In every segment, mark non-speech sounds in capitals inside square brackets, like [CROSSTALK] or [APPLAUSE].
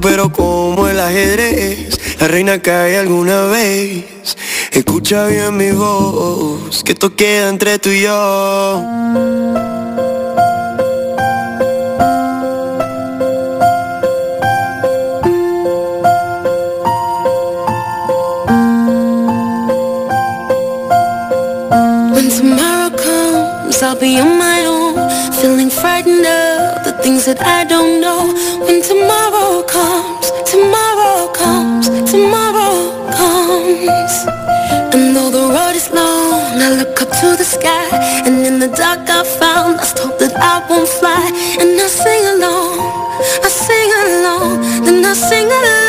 pero como el ajedrez, la reina cae alguna vez. Escucha bien mi voz, que esto queda entre tú y yo. When tomorrow comes, I'll be on my own, feeling frightened of the things that I don't know. When to the sky. And in the dark I found I hope that I won't fly. And I sing along, I sing along, then I sing along.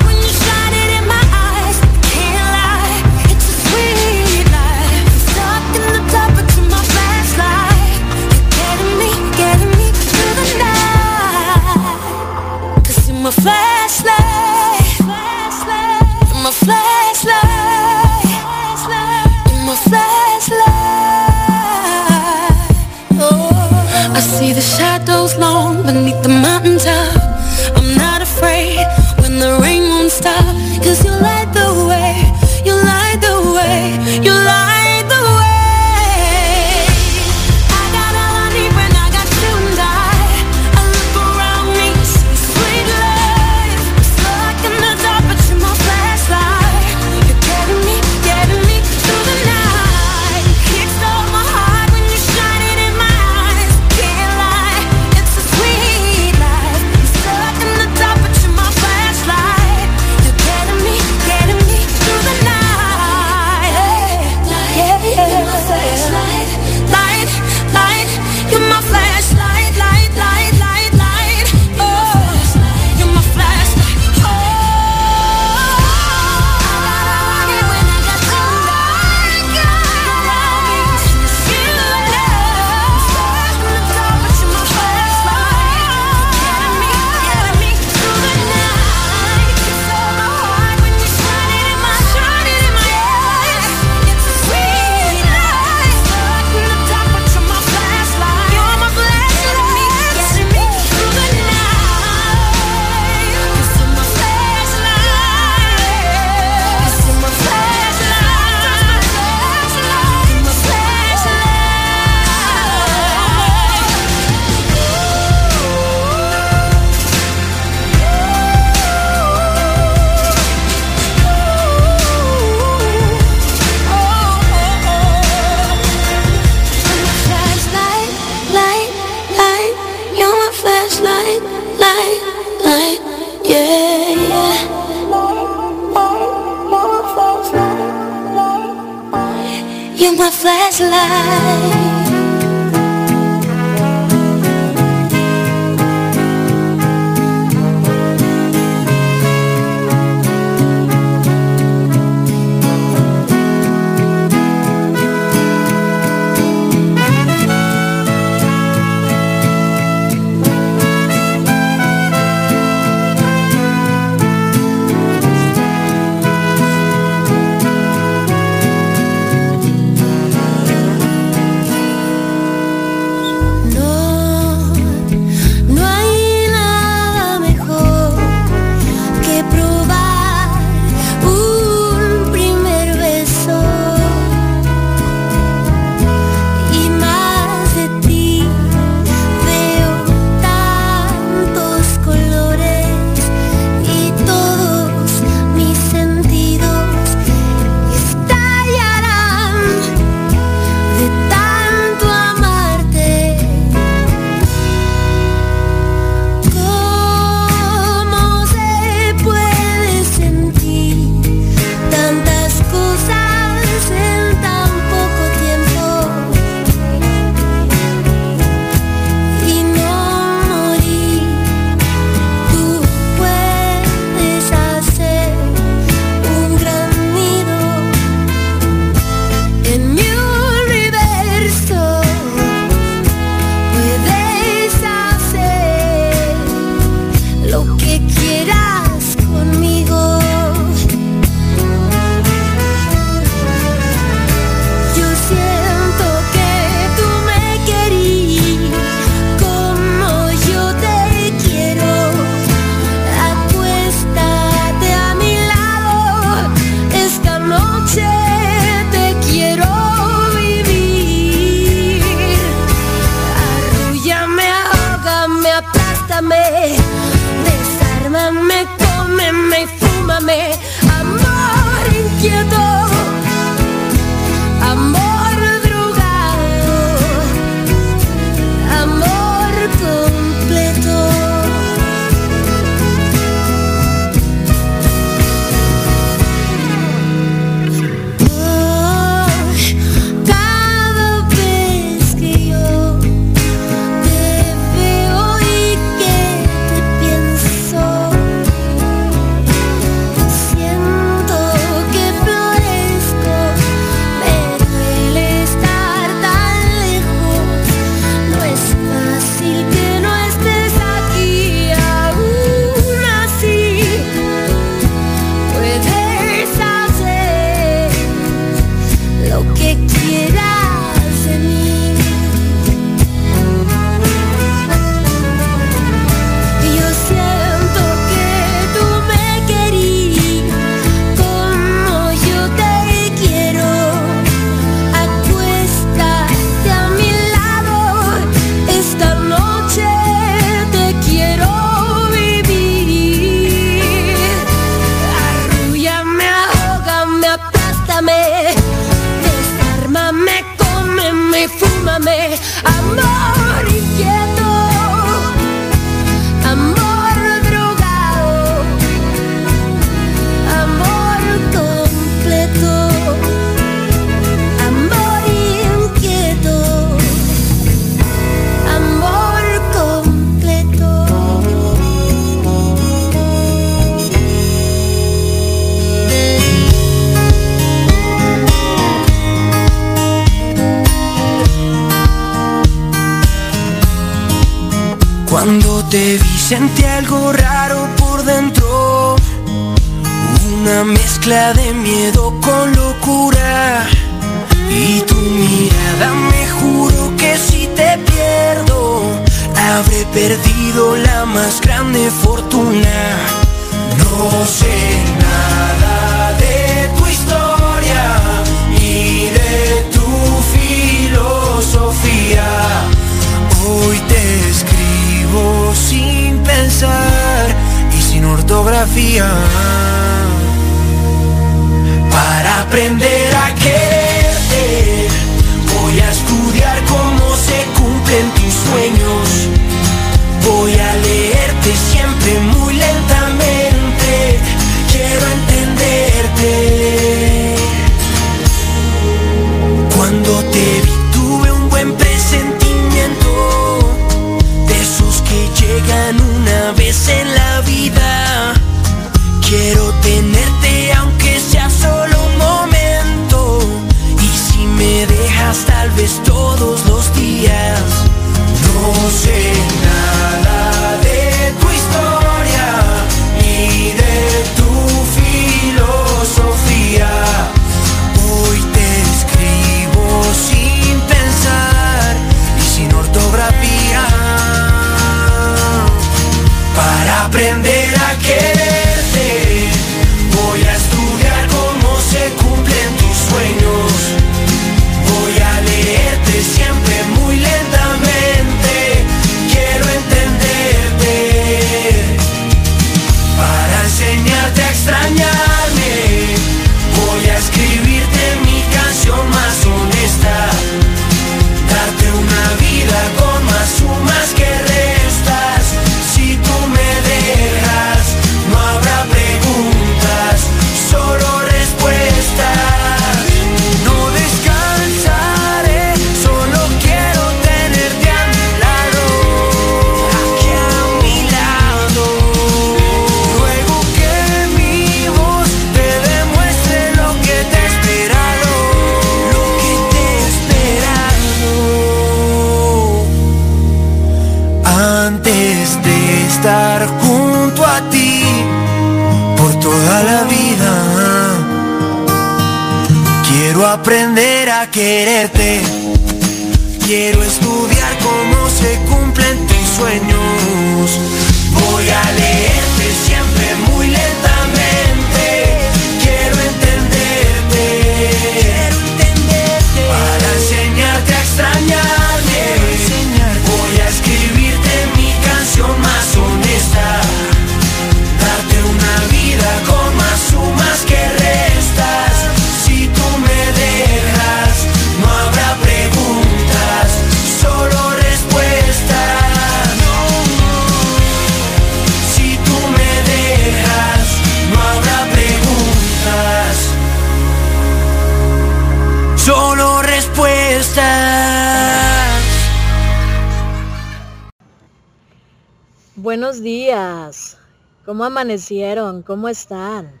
Amanecieron? ¿Cómo están?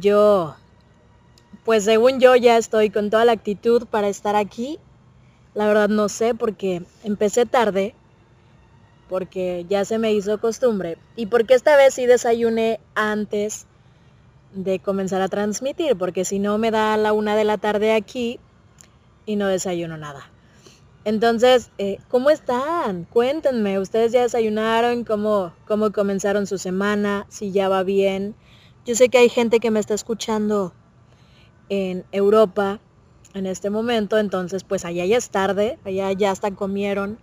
Yo, pues según yo ya estoy con toda la actitud para estar aquí. La verdad no sé porque empecé tarde, porque ya se me hizo costumbre y porque esta vez sí desayuné antes de comenzar a transmitir, porque si no me da la una de la tarde aquí y no desayuno nada. Entonces, eh, ¿cómo están? Cuéntenme, ¿ustedes ya desayunaron? ¿Cómo, ¿Cómo comenzaron su semana? Si ya va bien. Yo sé que hay gente que me está escuchando en Europa en este momento, entonces pues allá ya es tarde, allá ya hasta comieron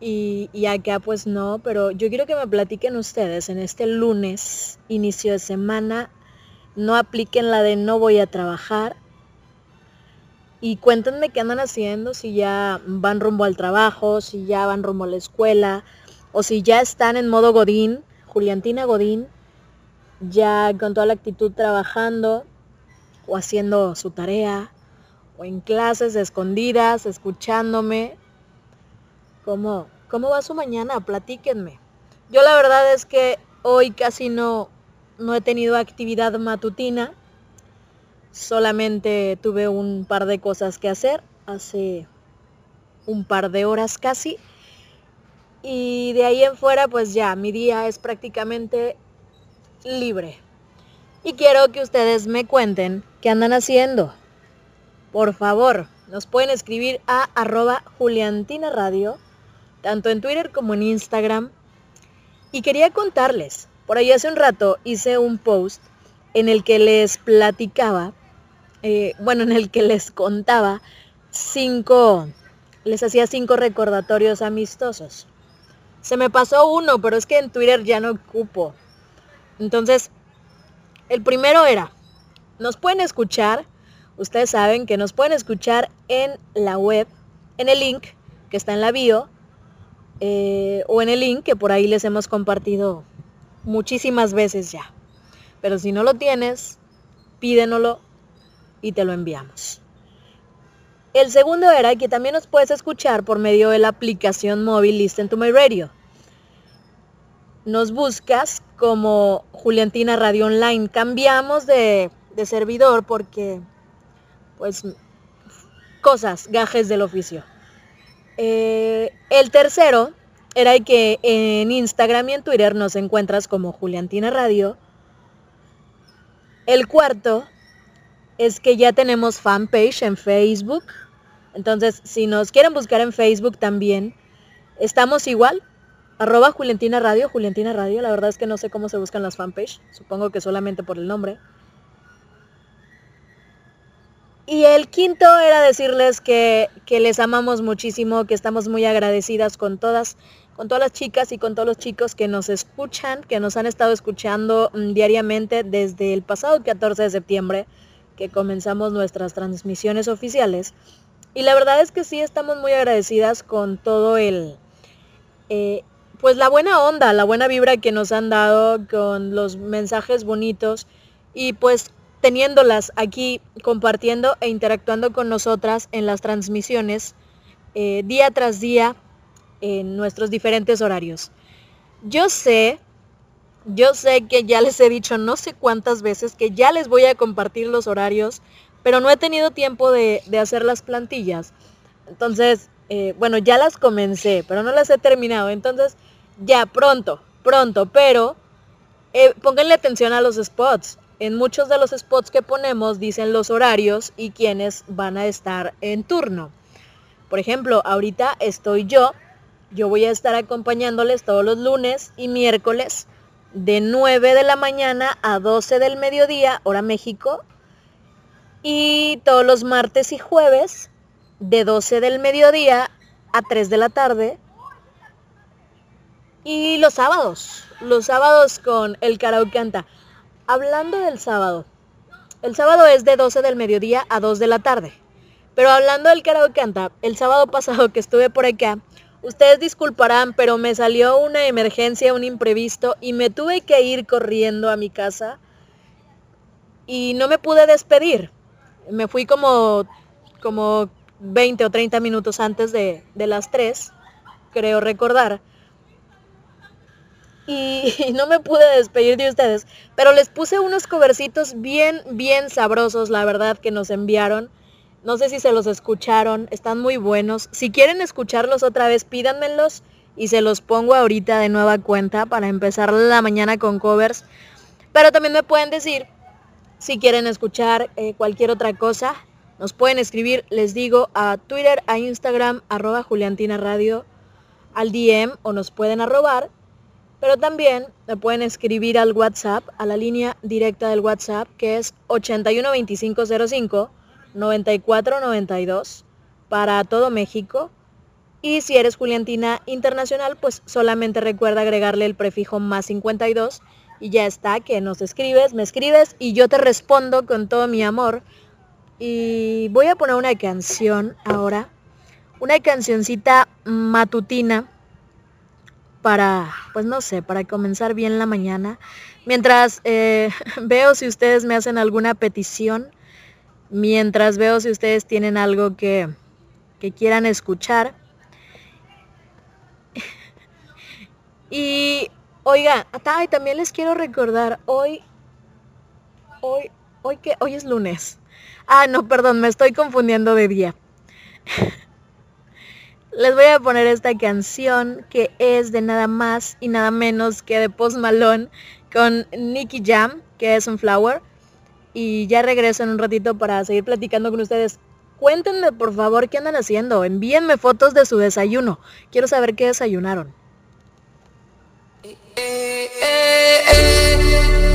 y, y acá pues no, pero yo quiero que me platiquen ustedes en este lunes, inicio de semana, no apliquen la de no voy a trabajar, y cuéntenme qué andan haciendo, si ya van rumbo al trabajo, si ya van rumbo a la escuela, o si ya están en modo Godín, Juliantina Godín, ya con toda la actitud trabajando o haciendo su tarea, o en clases escondidas, escuchándome. ¿Cómo, cómo va su mañana? Platíquenme. Yo la verdad es que hoy casi no, no he tenido actividad matutina solamente tuve un par de cosas que hacer hace un par de horas casi. Y de ahí en fuera, pues ya, mi día es prácticamente libre. Y quiero que ustedes me cuenten qué andan haciendo. Por favor, nos pueden escribir a arroba Juliantina Radio, tanto en Twitter como en Instagram. Y quería contarles, por ahí hace un rato hice un post en el que les platicaba eh, bueno, en el que les contaba cinco, les hacía cinco recordatorios amistosos. Se me pasó uno, pero es que en Twitter ya no ocupo. Entonces, el primero era, nos pueden escuchar, ustedes saben que nos pueden escuchar en la web, en el link que está en la bio, eh, o en el link que por ahí les hemos compartido muchísimas veces ya. Pero si no lo tienes, pídenoslo y te lo enviamos. El segundo era que también nos puedes escuchar por medio de la aplicación móvil Listen to My Radio. Nos buscas como Juliantina Radio Online. Cambiamos de, de servidor porque, pues, cosas, gajes del oficio. Eh, el tercero era que en Instagram y en Twitter nos encuentras como Juliantina Radio. El cuarto es que ya tenemos fanpage en Facebook. Entonces, si nos quieren buscar en Facebook también, estamos igual. Arroba Juliantina Radio, Juliantina Radio. La verdad es que no sé cómo se buscan las fanpage. Supongo que solamente por el nombre. Y el quinto era decirles que, que, les amamos muchísimo, que estamos muy agradecidas con todas, con todas las chicas y con todos los chicos que nos escuchan, que nos han estado escuchando mm, diariamente desde el pasado 14 de septiembre que comenzamos nuestras transmisiones oficiales. Y la verdad es que sí estamos muy agradecidas con todo el, eh, pues la buena onda, la buena vibra que nos han dado, con los mensajes bonitos y pues teniéndolas aquí compartiendo e interactuando con nosotras en las transmisiones eh, día tras día en nuestros diferentes horarios. Yo sé yo sé que ya les he dicho no sé cuántas veces que ya les voy a compartir los horarios, pero no he tenido tiempo de, hacer las plantillas. Entonces, eh, bueno, ya las comencé, pero no las he terminado. Entonces, ya pronto, pronto, pero eh, pónganle atención a los spots. en muchos de los spots que ponemos dicen los horarios y quiénes van a estar en turno. Por ejemplo, ahorita estoy yo, yo voy a estar acompañándoles todos los lunes y miércoles de 9 de la mañana a 12 del mediodía, hora México, y todos los martes y jueves de 12 del mediodía a 3 de la tarde. Y los sábados, los sábados con el karaoke canta. Hablando del sábado, el sábado es de 12 del mediodía a 2 de la tarde. Pero hablando del karaoke canta, el sábado pasado que estuve por acá, ustedes disculparán, pero me salió una emergencia, un imprevisto y me tuve que ir corriendo a mi casa y no me pude despedir. Me fui como, como 20 o 30 minutos antes de, de las 3, creo recordar. Y, [LAUGHS] y, no me pude despedir de ustedes, pero les puse unos covercitos bien, bien sabrosos, la verdad, que nos enviaron. No sé si se los escucharon, están muy buenos. Si quieren escucharlos otra vez, pídanmelos y se los pongo ahorita de nueva cuenta para empezar la mañana con covers. Pero también me pueden decir si quieren escuchar eh, cualquier otra cosa, nos pueden escribir, les digo, a Twitter, a Instagram, arroba Juliantina Radio, al DM o nos pueden arrobar. Pero también me pueden escribir al WhatsApp, a la línea directa del WhatsApp, que es 812505 9492 para todo México. Y si eres Juliantina Internacional, pues solamente recuerda agregarle el prefijo más 52 y ya está, que nos escribes, me escribes y yo te respondo con todo mi amor. Y voy a poner una canción ahora, una cancioncita matutina para, pues no sé, para comenzar bien la mañana. Mientras eh, [LAUGHS] veo si ustedes me hacen alguna petición, mientras veo si ustedes tienen algo que, que quieran escuchar. [LAUGHS] Y Oiga, y también les quiero recordar, hoy, hoy, hoy que, hoy es lunes. Ah, no, perdón, me estoy confundiendo de día. [LAUGHS] les voy a poner esta canción que es de nada más y nada menos que de Post Malone con Nicky Jam, que es un flower. Y ya regreso en un ratito para seguir platicando con ustedes. Cuéntenme por favor qué andan haciendo. Envíenme fotos de su desayuno. Quiero saber qué desayunaron. eh, eh, eh.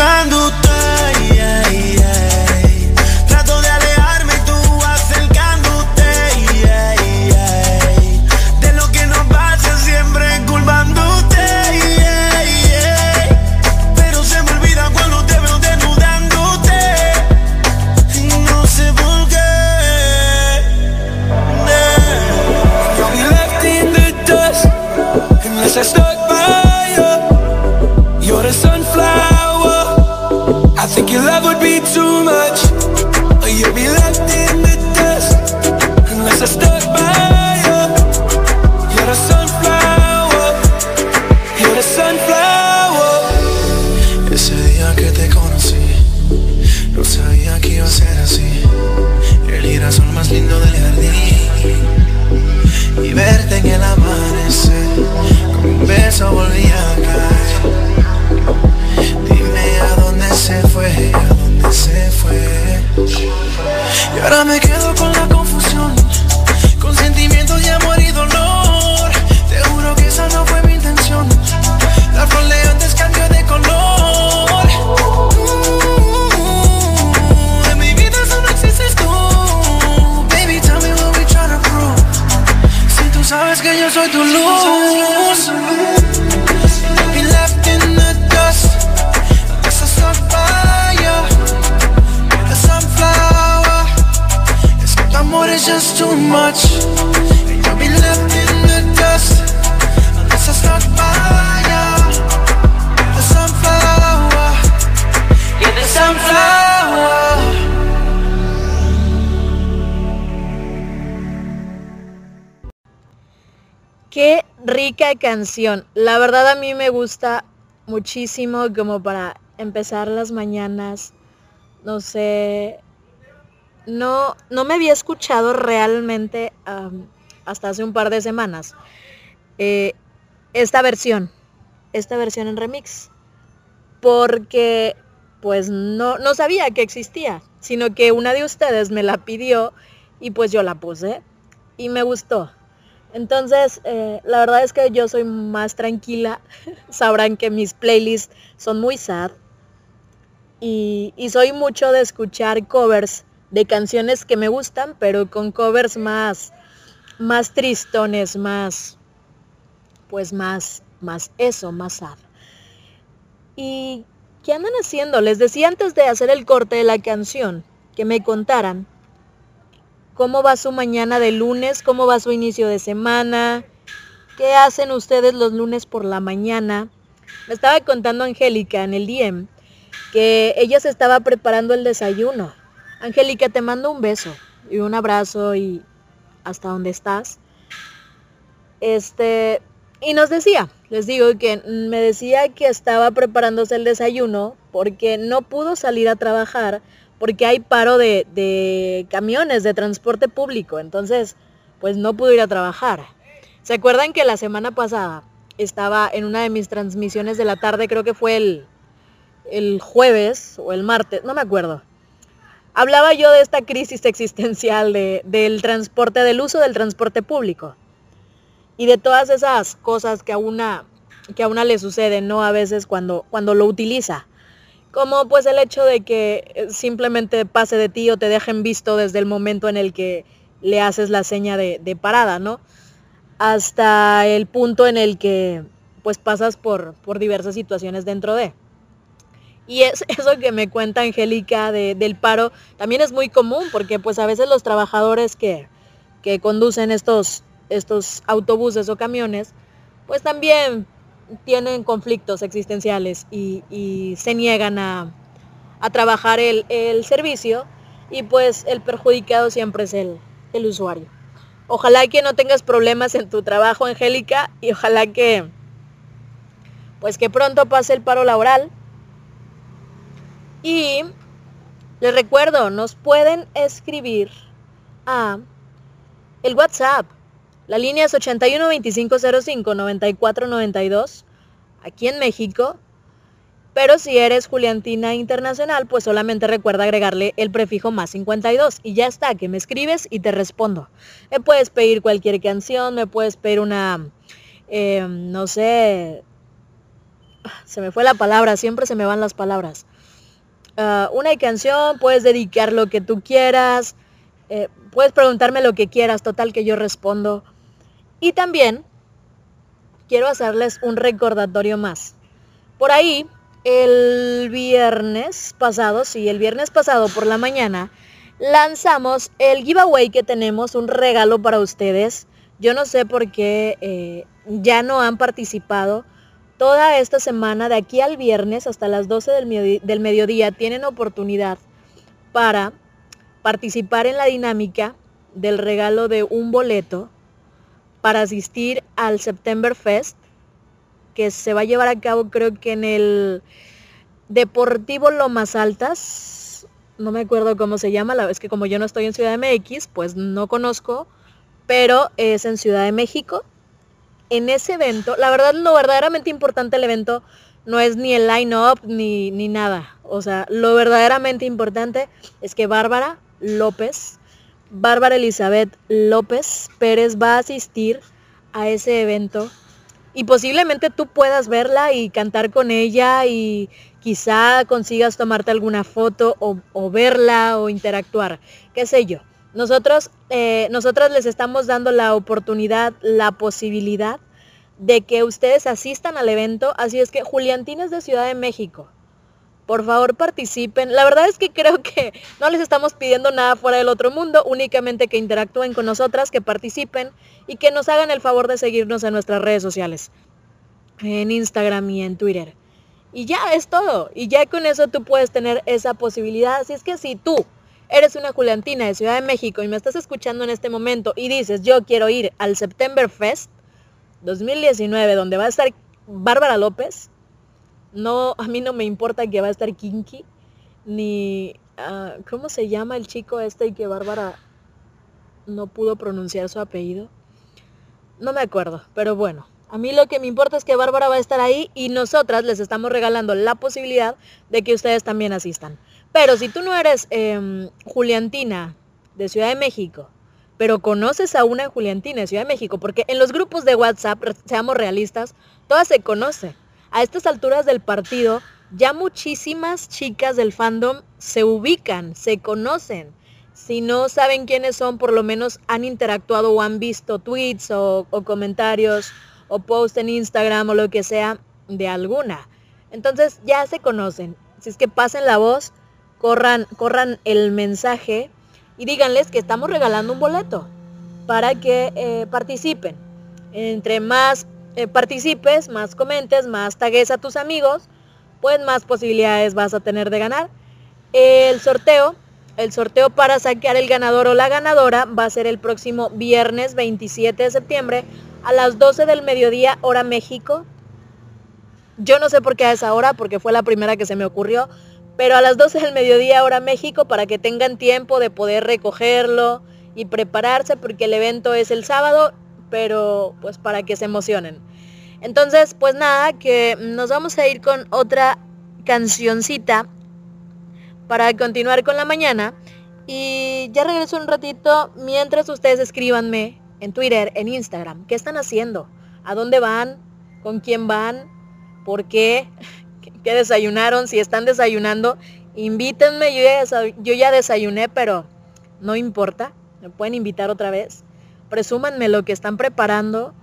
buscando much. And you'll be left in the dust. Unless I start fire. The sunflower. Yeah, the sunflower. Qué rica canción. La verdad a mí me gusta muchísimo como para empezar las mañanas. No sé. No, no me había escuchado realmente hasta hace un par de semanas. eh, esta versión. Esta versión en remix. Porque pues no, no sabía que existía. Sino que una de ustedes me la pidió y pues yo la puse. Y me gustó. Entonces, eh, la verdad es que yo soy más tranquila. [LAUGHS] Sabrán que mis playlists son muy sad. Y, y soy mucho de escuchar covers de canciones que me gustan, pero con covers más, más tristones, más, pues más, más eso, más sad. ¿Y qué andan haciendo? Les decía antes de hacer el corte de la canción que me contaran cómo va su mañana de lunes, cómo va su inicio de semana, qué hacen ustedes los lunes por la mañana. Me estaba contando Angélica en el DM que ella se estaba preparando el desayuno. Angélica, te mando un beso y un abrazo y hasta donde estás. Este, y nos decía, les digo que me decía que estaba preparándose el desayuno porque no pudo salir a trabajar porque hay paro de, de camiones de transporte público. Entonces, pues no pudo ir a trabajar. ¿Se acuerdan que la semana pasada estaba en una de mis transmisiones de la tarde, creo que fue el, el jueves o el martes, no me acuerdo? Hablaba yo de esta crisis existencial de, del transporte, del uso del transporte público y de todas esas cosas que a una, que a una le suceden, ¿no? A veces cuando, cuando lo utiliza. Como pues el hecho de que eh, simplemente pase de ti o te dejen visto desde el momento en el que le haces la seña de, de parada, ¿no? Hasta el punto en el que pues pasas por, por diversas situaciones dentro de. Y es, [LAUGHS] eso que me cuenta Angélica de, del paro también es muy común porque pues a veces los trabajadores que, que conducen estos, estos autobuses o camiones pues también tienen conflictos existenciales y, y se niegan a, a trabajar el, el, servicio y pues el perjudicado siempre es el, el usuario. Ojalá que no tengas problemas en tu trabajo, Angélica, y ojalá que pues que pronto pase el paro laboral. Y les recuerdo, nos pueden escribir a el WhatsApp. La línea es 81 25 05 94 92 aquí en México. Pero si eres Juliantina Internacional, pues solamente recuerda agregarle el prefijo más 52 y ya está, que me escribes y te respondo. Me puedes pedir cualquier canción, me puedes pedir una, eh, no sé, se me fue la palabra, siempre se me van las palabras. Uh, una canción, puedes dedicar lo que tú quieras, eh, puedes preguntarme lo que quieras, total que yo respondo. Y también quiero hacerles un recordatorio más. Por ahí, el viernes pasado, sí, el viernes pasado por la mañana, lanzamos el giveaway que tenemos, un regalo para ustedes. Yo no sé por qué eh, ya no han participado. Toda esta semana, de aquí al viernes hasta las 12 del, medi del mediodía, tienen oportunidad para participar en la dinámica del regalo de un boleto para asistir al September Fest que se va a llevar a cabo creo que en el Deportivo Lomas Altas, no me acuerdo cómo se llama, la vez que como yo no estoy en Ciudad de MX, pues no conozco, pero es en Ciudad de México. En ese evento, la verdad lo verdaderamente importante del evento no es ni el line-up ni, ni nada. O sea, lo verdaderamente importante es que Bárbara López. Bárbara Elizabeth López Pérez va a asistir a ese evento y posiblemente tú puedas verla y cantar con ella y quizá consigas tomarte alguna foto o, verla o interactuar, qué sé yo. Nosotros, eh, nosotras les estamos dando la oportunidad, la posibilidad de que ustedes asistan al evento, así es que Juliantines de Ciudad de México, por favor participen. La verdad es que creo que no les estamos pidiendo nada fuera del otro mundo, únicamente que interactúen con nosotras, que participen y que nos hagan el favor de seguirnos en nuestras redes sociales, en Instagram y en Twitter. Y ya es todo. Y ya con eso tú puedes tener esa posibilidad. Así es que si tú eres una Juliantina de Ciudad de México y me estás escuchando en este momento y dices, yo quiero ir al September Fest 2019, donde va a estar Bárbara López, no, a mí no me importa que va a estar Kinky, ni, ah, ¿cómo se llama el chico este y que Bárbara no pudo pronunciar su apellido? No me acuerdo, pero bueno, a mí lo que me importa es que Bárbara va a estar ahí y nosotras les estamos regalando la posibilidad de que ustedes también asistan. Pero si tú no eres em, Juliantina de Ciudad de México, pero conoces a una Juliantina de Ciudad de México, porque en los grupos de WhatsApp, seamos realistas, todas se conocen. A estas alturas del partido, ya muchísimas chicas del fandom se ubican, se conocen si no saben quiénes son, por lo menos han interactuado o han visto tweets o, comentarios o post en Instagram o lo que sea de alguna. Entonces ya se conocen. Si es que pasen la voz, corran, corran el mensaje y díganles que estamos regalando un boleto para que eh, participen. Entre más eh, participes, más comentes, más tagues a tus amigos, pues más posibilidades vas a tener de ganar. El sorteo, el sorteo para sacar el ganador o la ganadora va a ser el próximo viernes 27 de septiembre a las 12 del mediodía, hora México. Yo no sé por qué a esa hora, porque fue la primera que se me ocurrió, pero a las 12 del mediodía, hora México, para que tengan tiempo de poder recogerlo y prepararse, porque el evento es el sábado, pero pues para que se emocionen. Entonces, pues nada, que nos vamos a ir con otra cancioncita para continuar con la mañana. Y ya regreso un ratito mientras ustedes escríbanme en Twitter, en Instagram. ¿Qué están haciendo? ¿A dónde van? ¿Con quién van? ¿Por qué? ¿Qué desayunaron? Si están desayunando, invítenme. Yo ya, desayuné, pero no importa. Me pueden invitar otra vez. Presúmanme lo que están preparando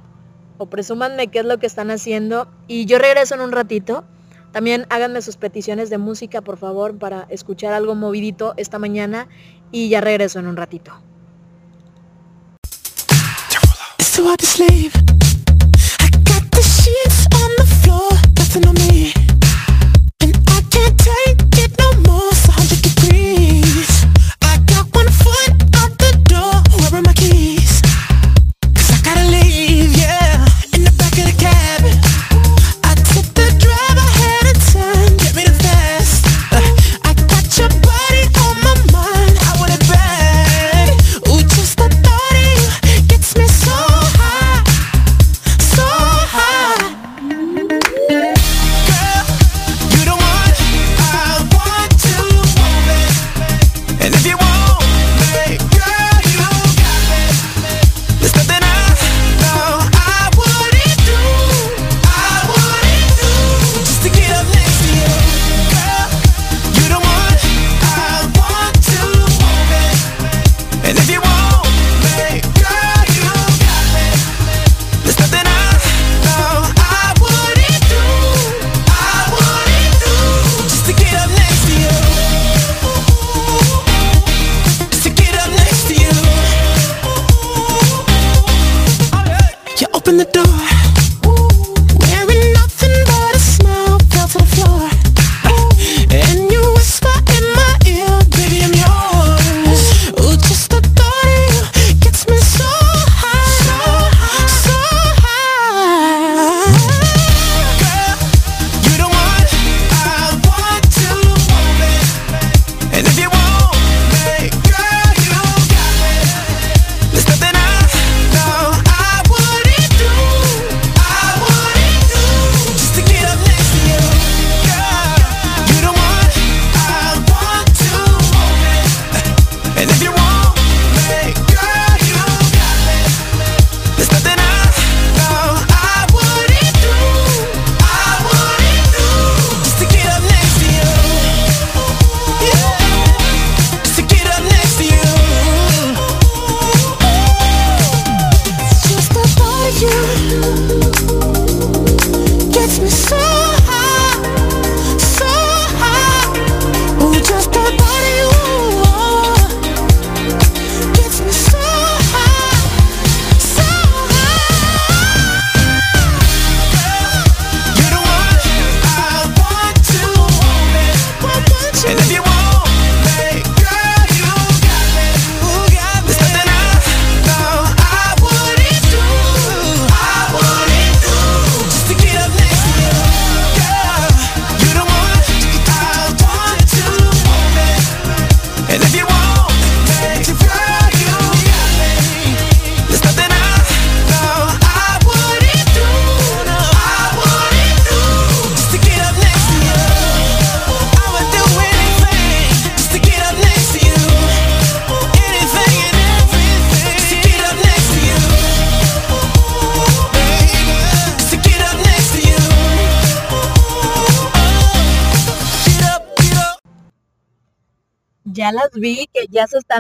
o presúmanme qué es lo que están haciendo. Y yo regreso en un ratito. También háganme sus peticiones de música, por favor, para escuchar algo movidito esta mañana. Y ya regreso en un ratito. Can't take it no more, it's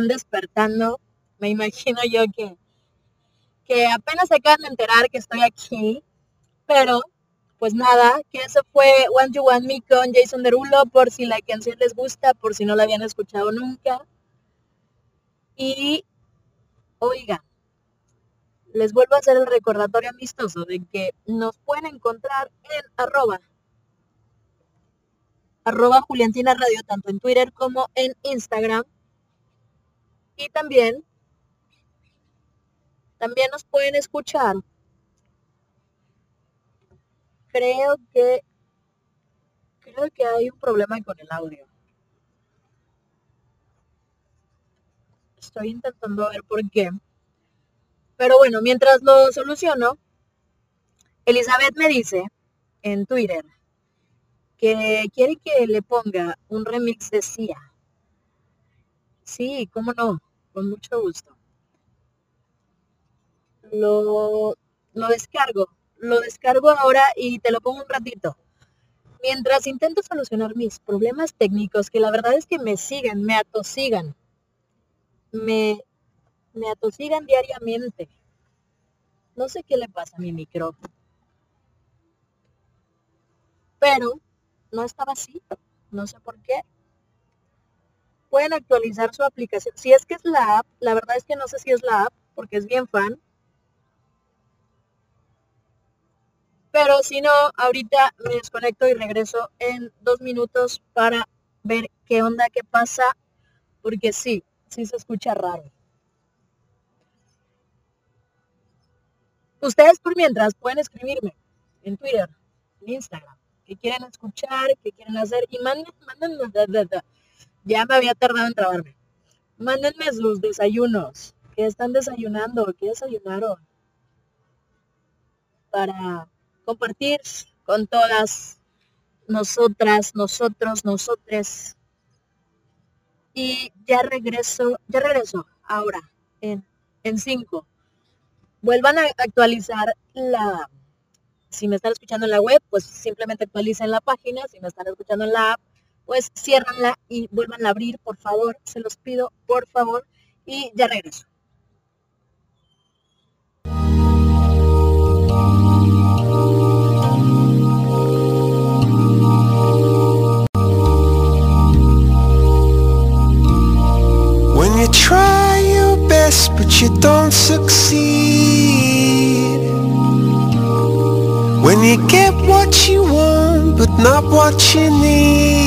despertando. Me imagino yo que, que apenas se acaban de enterar que estoy aquí. Pero, pues nada, que eso fue One You Want Me con Jason Derulo, por si la canción les gusta, por si no la habían escuchado nunca. Y, oiga, les vuelvo a hacer el recordatorio amistoso de que nos pueden encontrar en arroba arroba Juliantina Radio, tanto en Twitter como en Instagram. Y también, también nos pueden escuchar. Creo que, creo que hay un problema con el audio. Estoy intentando ver por qué. Pero bueno, mientras lo soluciono, Elizabeth me dice en Twitter que quiere que le ponga un remix de Sia. Sí, cómo no, con mucho gusto. Lo, lo descargo, lo descargo ahora y te lo pongo un ratito. Mientras intento solucionar mis problemas técnicos, que la verdad es que me siguen, me atosigan. Me, me atosigan diariamente. No sé qué le pasa a mi micrófono. Pero no estaba así. No sé por qué. Pueden actualizar su aplicación. Si es que es la app, la verdad es que no sé si es la app, porque es bien fan. Pero si no, ahorita me desconecto y regreso en dos minutos para ver qué onda, qué pasa, porque sí, sí se escucha raro. Ustedes por mientras pueden escribirme en Twitter, en Instagram, que quieren escuchar, que quieren hacer, y manden, mándenme, ya me había tardado en trabarme. Mándenme sus desayunos, que están desayunando, que desayunaron, para compartir con todas nosotras, nosotros, nosotres. Y ya regreso, ya regreso ahora, en, en cinco. Vuelvan a actualizar la, si me están escuchando en la web, pues simplemente actualicen la página. Si me están escuchando en la app, pues ciérranla y vuelvan a abrir, por favor. Se los pido, por favor. Y ya regreso. When you try your best but you don't succeed When you get what you want but not what you need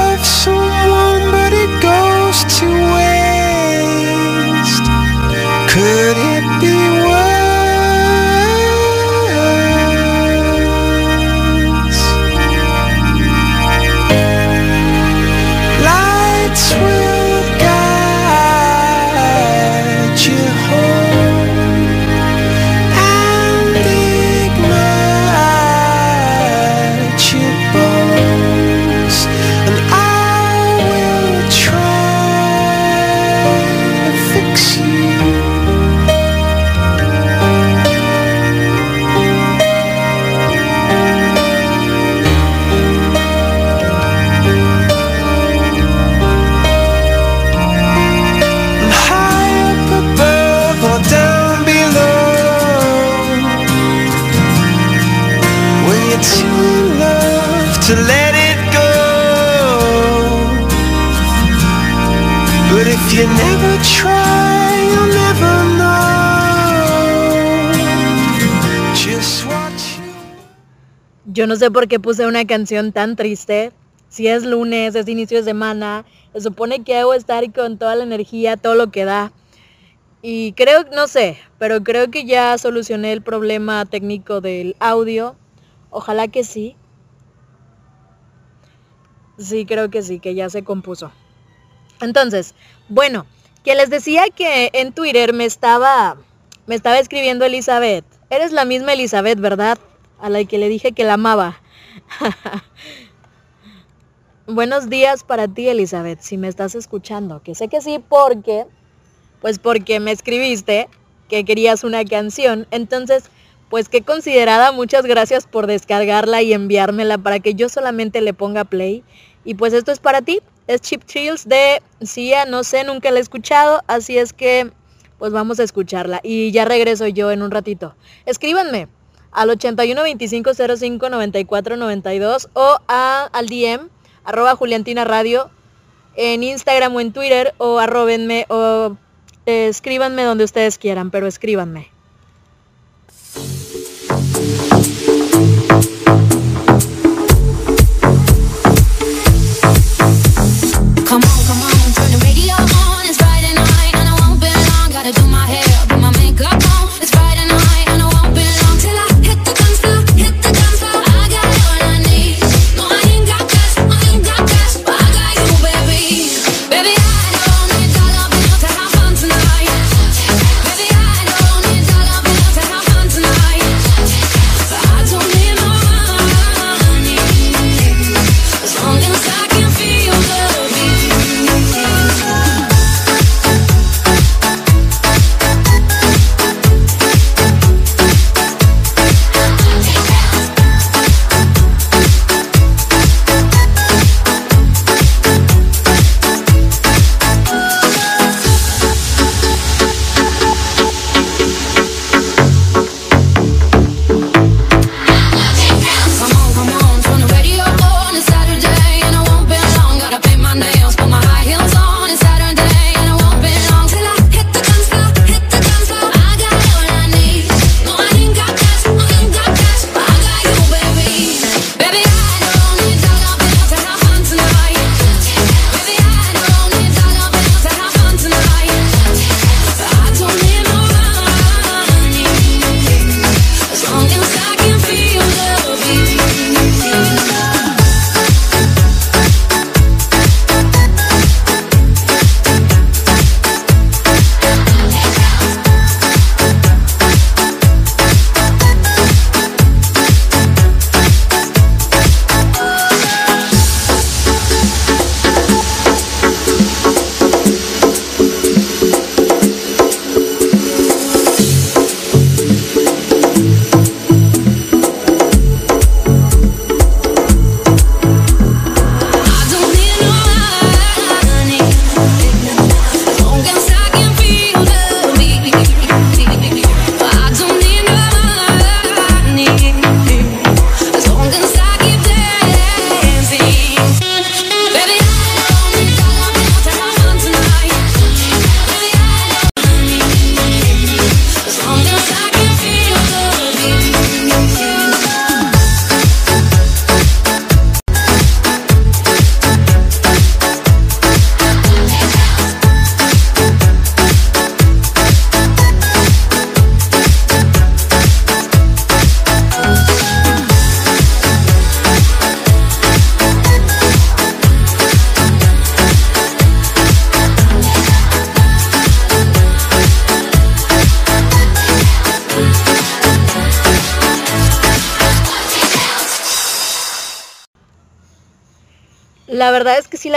Yo no sé por qué puse una canción tan triste. Si es lunes, es inicio de semana, se supone que debo estar con toda la energía, todo lo que da. Y creo, no sé, pero creo que ya solucioné el problema técnico del audio. Ojalá que sí. Sí, creo que sí, que ya se compuso. Entonces, bueno, que les decía que en Twitter me estaba, me estaba escribiendo Elizabeth. Eres la misma Elizabeth, ¿verdad? A la que le dije que la amaba. [LAUGHS] Buenos días para ti, Elizabeth, si me estás escuchando. Que sé que sí, porque, pues porque me escribiste que querías una canción. Entonces, pues qué considerada, muchas gracias por descargarla y enviármela para que yo solamente le ponga play. Y pues esto es para ti, es Chip Trills de Sia, no sé, nunca la he escuchado, así es que pues vamos a escucharla. Y ya regreso yo en un ratito. Escríbanme al 81 25 05 94 92 o a, al DM arroba Juliantina Radio en Instagram o en Twitter o arrobenme o eh, escríbanme donde ustedes quieran, pero escríbanme.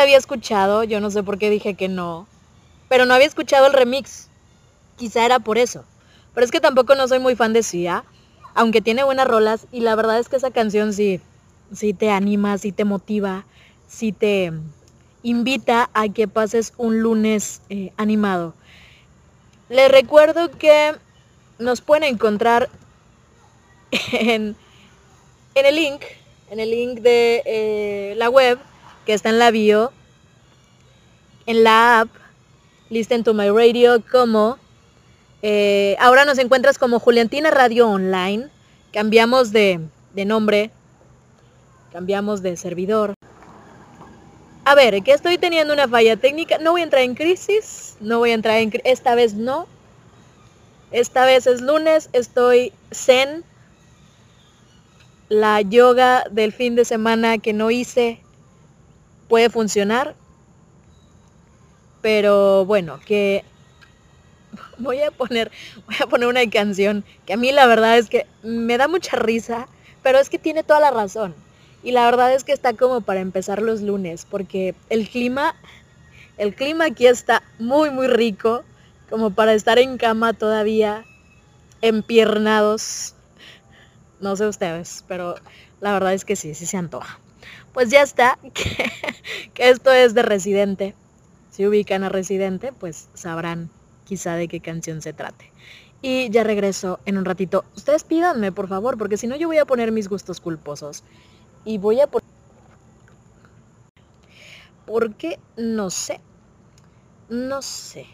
Había escuchado, yo no sé por qué dije que no, pero no había escuchado el remix. Quizá era por eso. Pero es que tampoco no soy muy fan de Sia, aunque tiene buenas rolas y la verdad es que esa canción sí, sí te anima, sí te motiva, sí te invita a que pases un lunes eh, animado. Les recuerdo que nos pueden encontrar en, en el link, en el link de eh, la web que está en la bio, en la app, Listen to My Radio, como eh, ahora nos encuentras como Juliantina Radio Online. Cambiamos de, de nombre, cambiamos de servidor. A ver, que estoy teniendo una falla técnica. No voy a entrar en crisis, no voy a entrar en esta vez no. Esta vez es lunes, estoy zen. La yoga del fin de semana que no hice puede funcionar. Pero bueno, que voy a poner, voy a poner una canción que a mí la verdad es que me da mucha risa, pero es que tiene toda la razón. Y la verdad es que está como para empezar los lunes, porque el clima, el clima aquí está muy, muy rico, como para estar en cama todavía, empiernados. No sé ustedes, pero la verdad es que sí, sí se antoja. Pues ya está, [LAUGHS] que, esto es de Residente. Si ubican a Residente, pues sabrán quizá de qué canción se trate. Y ya regreso en un ratito. Ustedes pídanme, por favor, porque si no yo voy a poner mis gustos culposos. Y voy a poner... Porque no sé. No sé.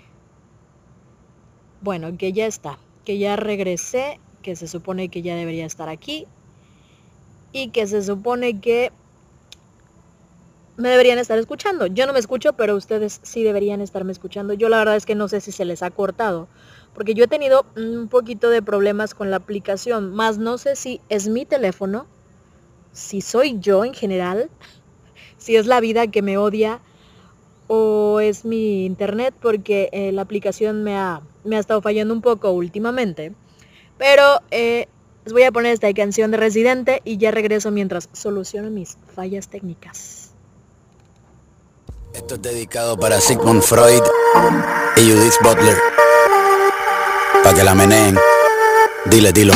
Bueno, que ya está. Que ya regresé. Que se supone que ya debería estar aquí. Y que se supone que me deberían estar escuchando. Yo no me escucho, pero ustedes sí deberían estarme escuchando. Yo la verdad es que no sé si se les ha cortado, porque yo he tenido un poquito de problemas con la aplicación, más no sé si es mi teléfono, si soy yo en general, [LAUGHS] si es la vida que me odia o es mi internet, porque eh, la aplicación me ha, me ha estado fallando un poco últimamente. Pero eh, les voy a poner esta canción de Residente y ya regreso mientras soluciono mis fallas técnicas. Esto es dedicado para Sigmund Freud y Judith Butler. Para que la meneen. Dile, dilo.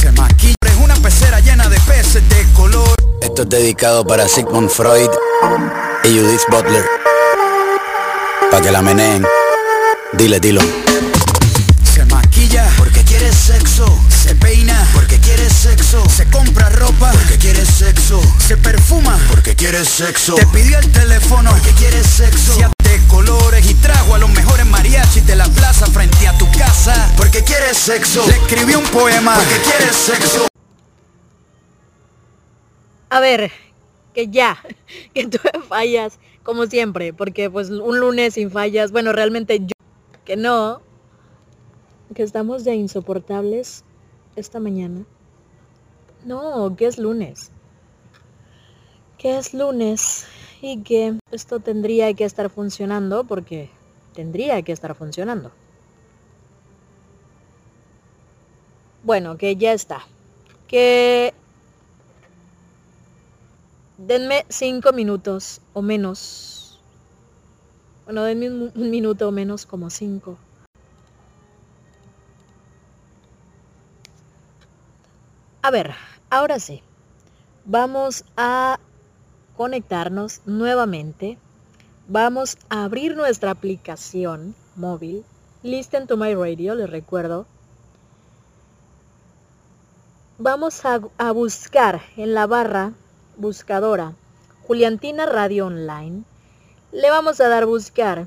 Se maquilla es una pecera llena de peces de color. Esto es dedicado para Sigmund Freud y Judith Butler. Para que la meneen. Dile, dilo. Se maquilla porque quiere sexo. Se compra ropa porque quiere sexo. Se perfuma porque quiere sexo. Te pidió el teléfono porque quiere sexo. Se de colores y trajo a los mejores mariachis de la plaza frente a tu casa porque quiere sexo. Le escribió un poema porque quiere sexo. A ver, que ya, [LAUGHS] que tuve fallas, como siempre, porque pues un lunes sin fallas, bueno, realmente yo, que no, que estamos de insoportables esta mañana. No, que es lunes. Que es lunes y que esto tendría que estar funcionando porque tendría que estar funcionando. Bueno, que ya está. Que denme cinco minutos o menos. Bueno, denme un, un minuto o menos como cinco. A ver, ahora sí. Vamos a conectarnos nuevamente. Vamos a abrir nuestra aplicación móvil. Listen to my radio, les recuerdo. Vamos a, buscar en la barra buscadora Juliantina Radio Online. Le vamos a dar buscar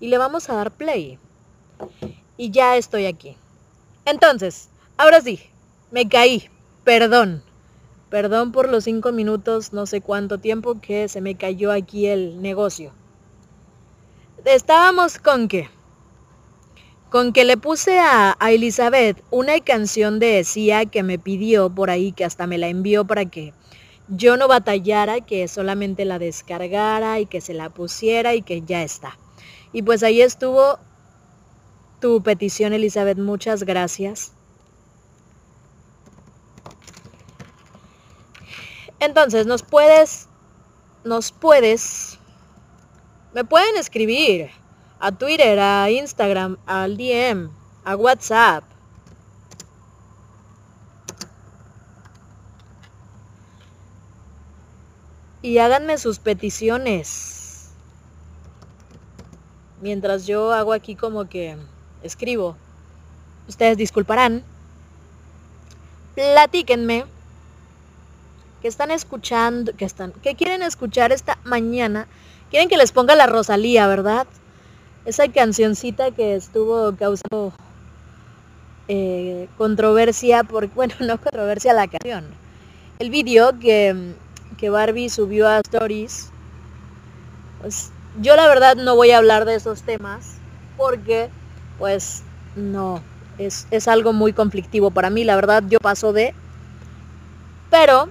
y le vamos a dar play. Y ya estoy aquí. Entonces, ahora sí, me caí, perdón. Perdón por los cinco minutos, no sé cuánto tiempo que se me cayó aquí el negocio. Estábamos con qué? Con que le puse a, a Elizabeth una canción de Sia que me pidió por ahí, que hasta me la envió para que yo no batallara, que solamente la descargara y que se la pusiera y que ya está. Y pues ahí estuvo tu petición, Elizabeth. Muchas gracias. Entonces, nos puedes, nos puedes, me pueden escribir a Twitter, a Instagram, al DM, a WhatsApp. Y háganme sus peticiones. Mientras yo hago aquí como que escribo. Ustedes disculparán. Platíquenme que están escuchando, que están, que quieren escuchar esta mañana. Quieren que les ponga la Rosalía, ¿verdad? Esa cancioncita que estuvo causando eh, controversia, por, [LAUGHS] bueno, no controversia la canción. El vídeo que, que Barbie subió a Stories. Pues yo la verdad no voy a hablar de esos temas porque pues no, es, es algo muy conflictivo para mí. La verdad yo paso de... Pero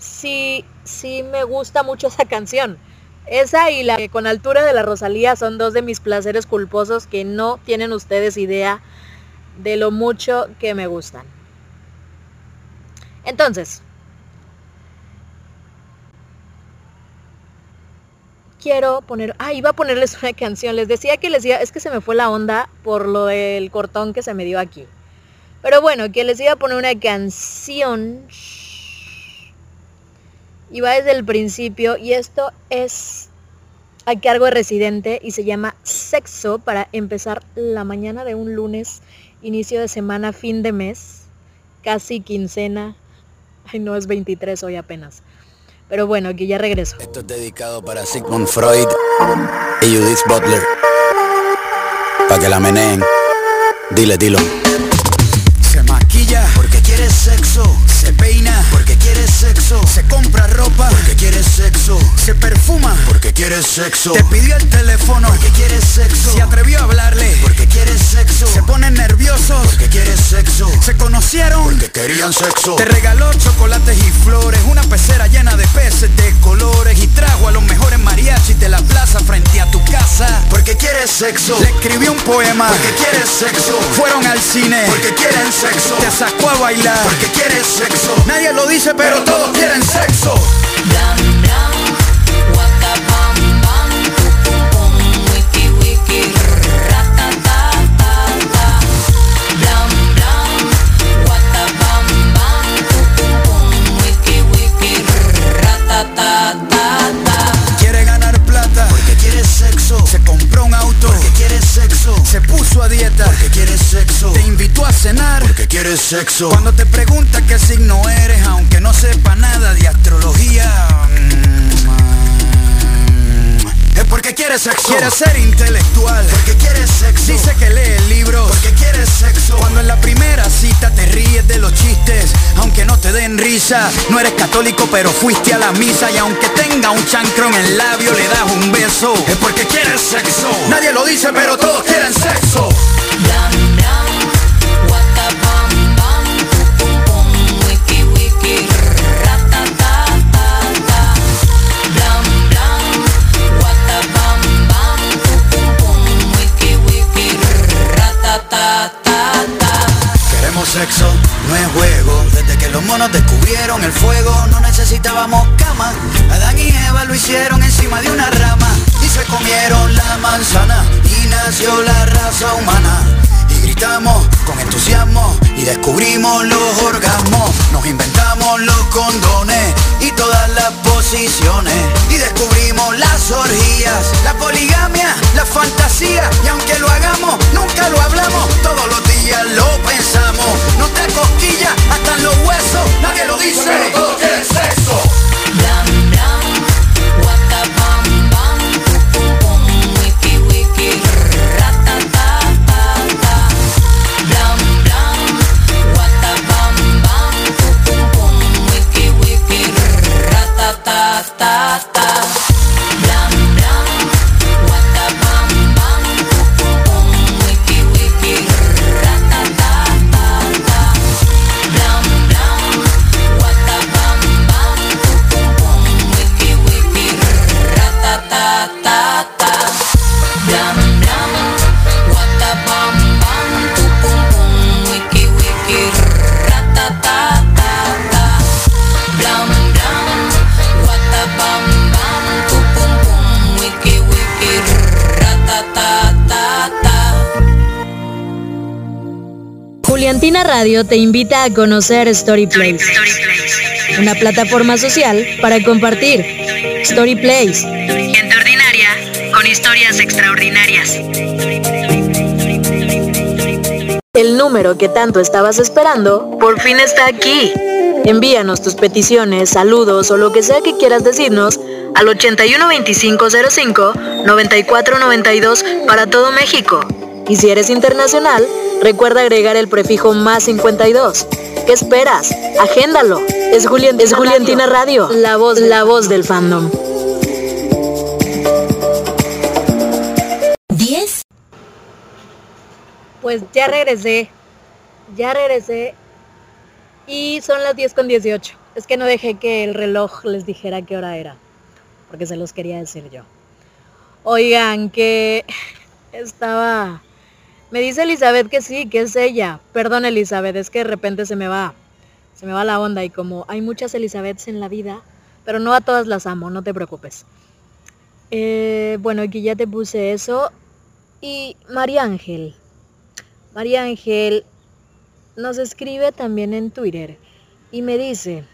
si, sí me gusta mucho esa canción. Esa y la con altura de la Rosalía son dos de mis placeres culposos que no tienen ustedes idea de lo mucho que me gustan. Entonces, quiero poner, ah, iba a ponerles una canción. Les decía que les iba, es que se me fue la onda por lo del cortón que se me dio aquí. Pero bueno, que les iba a poner una canción. Y va desde el principio y esto es a cargo de Residente y se llama Sexo para empezar la mañana de un lunes, inicio de semana, fin de mes, casi quincena. Ay, no es 23 hoy apenas. Pero bueno, aquí ya regreso. Esto es dedicado para Sigmund Freud y Judith Butler. Para que la meneen. Dile, dilo. Se maquilla porque quiere sexo. Sexo. Se compra ropa porque quiere sexo. Se perfuma porque quiere sexo. Te pidió el teléfono porque quiere sexo. Se atrevió a hablarle porque quiere sexo. Se ponen nerviosos porque quiere sexo. Se conocieron porque querían sexo. Te regaló chocolates y flores. Una pecera llena de peces de colores. Y trajo a los mejores mariachis de la plaza frente a tu casa porque quiere sexo. Le escribió un poema porque quiere sexo. Fueron al cine porque quieren sexo. Te sacó a bailar porque quiere sexo. Nadie lo dice, pero todos quieren sexo. Blam blam, waka bam bam, pum pum wiki wiki, ratata ta ta. Blam blam, waka bam bam, pum pum wiki wiki, ratata ta ta. Quiere ganar plata porque quiere sexo. Se compró un auto porque quiere sexo. Se puso a dieta porque quiere sexo. Te invitó a cenar porque quiere sexo. Cuando te pregunta quiere ser intelectual. Porque quiere sexo. Dice que lee libros. Porque quiere sexo. Cuando en la primera cita te ríes de los chistes, aunque no te den risa. No eres católico, pero fuiste a la misa. Y aunque tenga un chancro en el labio, le das un beso. Es porque quiere sexo. Nadie lo dice, pero todos quieren sexo. No es juego. Desde que los monos descubrieron el fuego, no necesitábamos cama. Adán y Eva lo hicieron encima de una rama y se comieron la manzana y nació la raza humana. Y gritamos con entusiasmo y descubrimos los orgasmos. Nos inventamos los condones y todas las posiciones. Y descubrimos las orgías, la poligamia, la fantasía. Y aunque lo hagamos, nunca lo hablamos. Todos los días lo pensamos. No te cosquillas hasta en los huesos. Nadie lo dice. Todos sexo. Radio te invita a conocer Story Place, una plataforma social para compartir. Story Place. Gente ordinaria con historias extraordinarias. El número que tanto estabas esperando por fin está aquí. Envíanos tus peticiones, saludos o lo que sea que quieras decirnos al 812505 9492 para todo México. Y si eres internacional, recuerda agregar el prefijo más 52. ¿Qué esperas? Agéndalo. Es, Julien- es Juliantina Radio, la voz, la voz del fandom. 10 Pues ya regresé. Ya regresé. Y son las 10 con 18. Es que no dejé que el reloj les dijera qué hora era, porque se los quería decir yo. Oigan, que [LAUGHS] estaba... Me dice Elizabeth que sí, que es ella. Perdón Elizabeth, es que de repente se me va, se me va la onda y como hay muchas Elizabeths en la vida, pero no a todas las amo, no te preocupes. Eh, bueno, aquí ya te puse eso. Y María Ángel. María Ángel nos escribe también en Twitter y me dice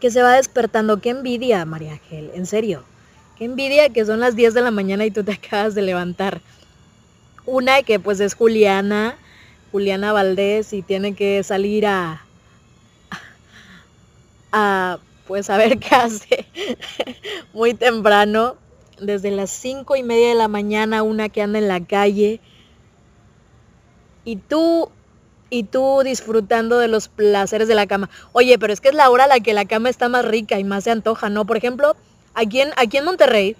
que se va despertando. Qué envidia, María Ángel, en serio. Qué envidia que son las 10 de la mañana y tú te [LAUGHS] acabas de levantar. Una que pues es Juliana, Juliana Valdés y tiene que salir a, a pues a ver [LAUGHS] qué hace muy temprano, desde las cinco y media de la mañana, una que anda en la calle. Y tú, y tú disfrutando de los placeres de la cama. Oye, pero es que es la hora a la que la cama está más rica y más se antoja, ¿no? Por ejemplo, aquí en, aquí en Monterrey,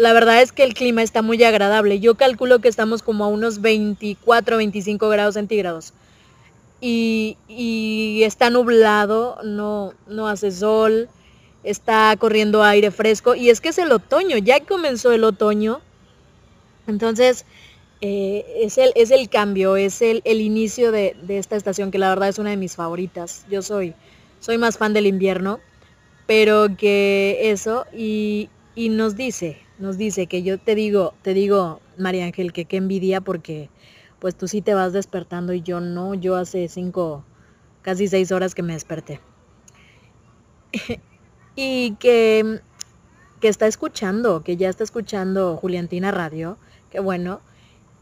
la verdad es que el clima está muy agradable. Yo calculo que estamos como a unos 24, 25 grados centígrados. Y, está nublado, no, no hace sol, está corriendo aire fresco. Y es que es el otoño, ya comenzó el otoño. Entonces, eh, es, el, es el cambio, es el, el inicio de, de, esta estación, que la verdad es una de mis favoritas. Yo soy, soy más fan del invierno, pero que eso, y, y nos dice, nos dice que yo te digo, te digo, María Ángel, que qué envidia porque pues tú sí te vas despertando y yo no, yo hace cinco, casi seis horas que me desperté. [LAUGHS] y que, que está escuchando, que ya está escuchando Juliantina Radio, que bueno,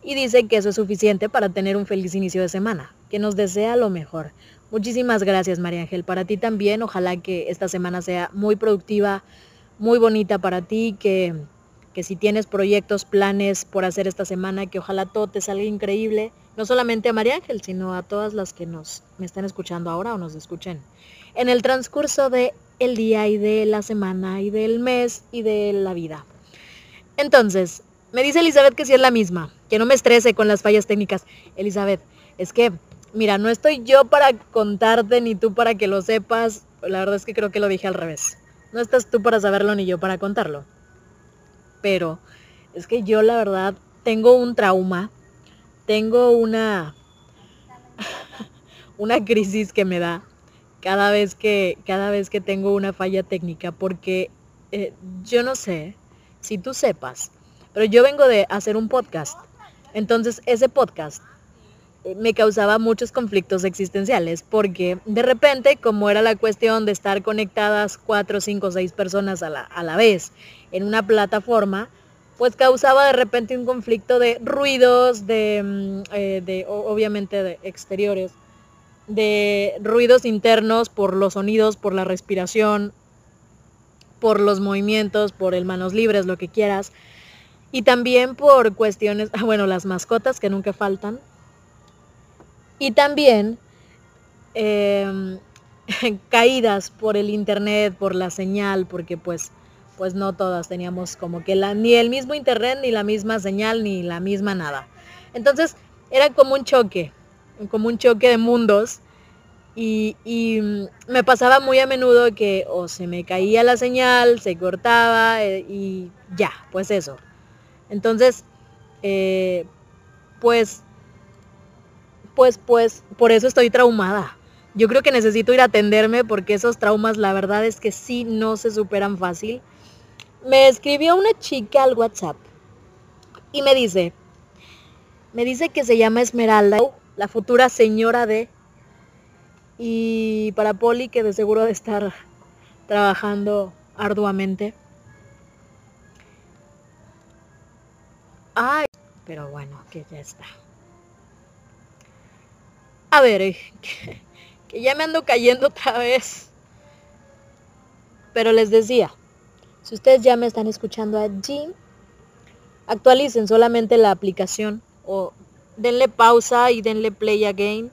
y dice que eso es suficiente para tener un feliz inicio de semana, que nos desea lo mejor. Muchísimas gracias María Ángel, para ti también, ojalá que esta semana sea muy productiva, muy bonita para ti, que, que si tienes proyectos, planes por hacer esta semana, que ojalá todo te salga increíble, no solamente a María Ángel, sino a todas las que nos me están escuchando ahora o nos escuchen en el transcurso de el día y de la semana y del mes y de la vida. Entonces, me dice Elizabeth que sí es la misma, que no me estrese con las fallas técnicas. Elizabeth, es que, mira, no estoy yo para contarte ni tú para que lo sepas. La verdad es que creo que lo dije al revés. No estás tú para saberlo ni yo para contarlo. Pero es que yo la verdad tengo un trauma, tengo una [LAUGHS] una crisis que me da cada vez que cada vez que tengo una falla técnica porque eh, yo no sé si tú sepas, pero yo vengo de hacer un podcast. Entonces, ese podcast me causaba muchos conflictos existenciales porque de repente, como era la cuestión de estar conectadas cuatro, cinco, seis personas a la, a la vez en una plataforma, pues causaba de repente un conflicto de ruidos, de, eh, de obviamente de exteriores, de ruidos internos por los sonidos, por la respiración, por los movimientos, por el manos libres, lo que quieras. Y también por cuestiones, [LAUGHS] bueno, las mascotas que nunca faltan, y también eh, [LAUGHS] caídas por el internet, por la señal, porque pues, pues no todas teníamos como que ni el mismo internet, ni la misma señal, ni la misma nada. Entonces era como un choque, como un choque de mundos. Y, y me pasaba muy a menudo que o se me caía la señal, se cortaba eh, y ya, pues eso. Entonces, eh, pues pues, pues, por eso estoy traumada. Yo creo que necesito ir a atenderme porque esos traumas, la verdad es que sí no se superan fácil. Me escribió una chica al WhatsApp y me dice, me dice que se llama Esmeralda, la futura señora de, y para Poli que de seguro de estar trabajando arduamente. Ay, pero bueno, que ya está. A ver, eh, que, [LAUGHS] que ya me ando cayendo otra vez. Pero les decía, si ustedes ya me están escuchando allí, actualicen solamente la aplicación o denle pausa y denle play again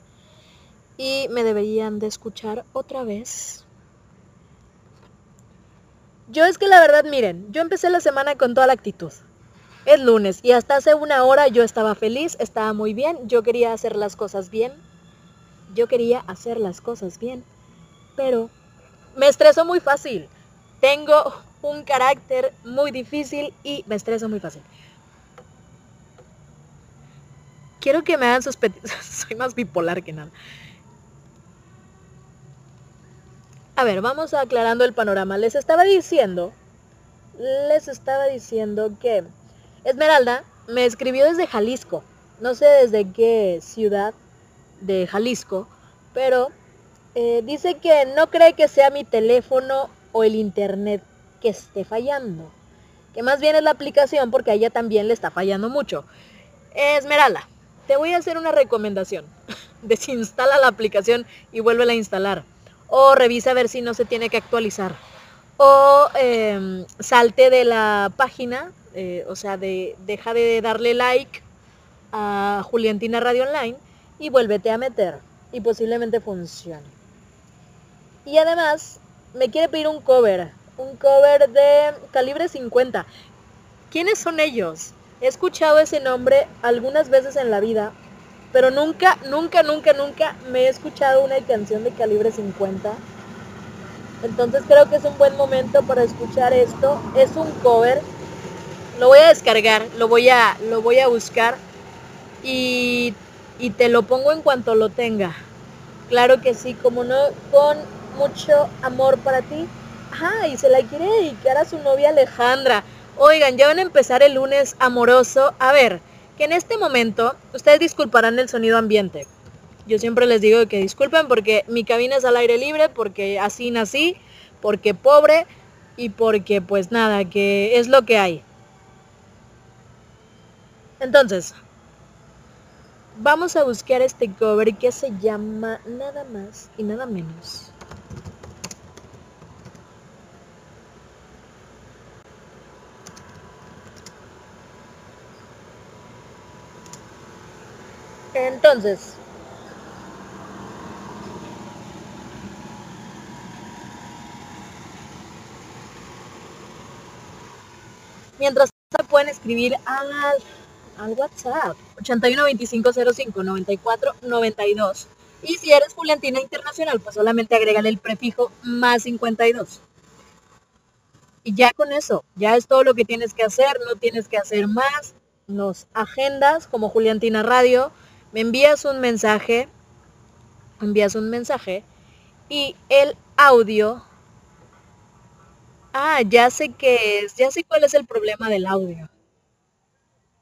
y me deberían de escuchar otra vez. Yo es que la verdad, miren, yo empecé la semana con toda la actitud. Es lunes y hasta hace una hora yo estaba feliz, estaba muy bien, yo quería hacer las cosas bien, yo quería hacer las cosas bien, pero me estreso muy fácil. Tengo un carácter muy difícil y me estreso muy fácil. Quiero que me hagan sus [LAUGHS] Soy más bipolar que nada. A ver, vamos aclarando el panorama. Les estaba diciendo, les estaba diciendo que Esmeralda me escribió desde Jalisco. No sé desde qué ciudad de Jalisco, pero eh, dice que no cree que sea mi teléfono o el internet que esté fallando. Que más bien es la aplicación porque a ella también le está fallando mucho. Esmeralda, te voy a hacer una recomendación. [LAUGHS] Desinstala la aplicación y vuélvela a instalar. O revisa a ver si no se tiene que actualizar. O em, salte de la página, eh, o sea, de, deja de darle like a Juliantina Radio Online y vuélvete a meter. Y posiblemente funcione. Y además, me quiere pedir un cover. Un cover de calibre 50. ¿Quiénes son ellos? He escuchado ese nombre algunas veces en la vida, pero nunca, nunca, nunca, nunca me he escuchado una canción de calibre 50. Entonces creo que es un buen momento para escuchar esto. Es un cover. Lo voy a descargar, lo voy a, lo voy a buscar y, y te lo pongo en cuanto lo tenga. Claro que sí, como no, con mucho amor para ti. Ajá, y se la quiere dedicar a su novia Alejandra. Oigan, ya van a empezar el lunes amoroso. A ver, que en este momento, ustedes disculparán el sonido ambiente. Yo siempre les digo que disculpen porque mi cabina es al aire libre, porque así nací, porque pobre y porque pues nada, que es lo que hay. Entonces, vamos a buscar este cover que se llama nada más y nada menos Entonces, mientras pueden escribir al, al WhatsApp 81 25 05 94 92 y si eres Juliantina Internacional pues solamente agrégale el prefijo más 52 y ya con eso, ya es todo lo que tienes que hacer, no tienes que hacer más, nos agendas como Juliantina Radio, me envías un mensaje, envías un mensaje y el audio, ah, ya sé qué es, ya sé cuál es el problema del audio.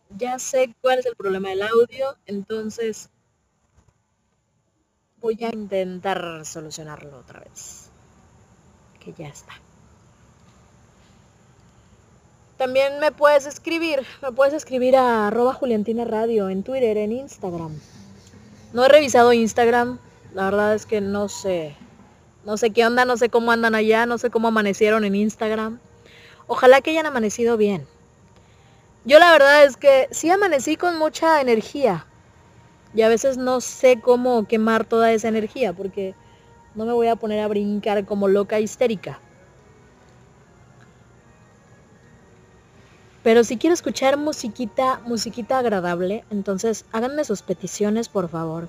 Ya sé cuál es el problema del audio, entonces voy a intentar solucionarlo otra vez. Que ya está. También me puedes escribir, me puedes escribir a arroba Juliantina Radio en Twitter, en Instagram. No he revisado Instagram, la verdad es que no sé. No sé qué onda, no sé cómo andan allá, no sé cómo amanecieron en Instagram. Ojalá que hayan amanecido bien. Yo la verdad es que sí amanecí con mucha energía. Y a veces no sé cómo quemar toda esa energía porque no me voy a poner a brincar como loca histérica. Pero si quiero escuchar musiquita, musiquita agradable, entonces háganme sus peticiones, por favor.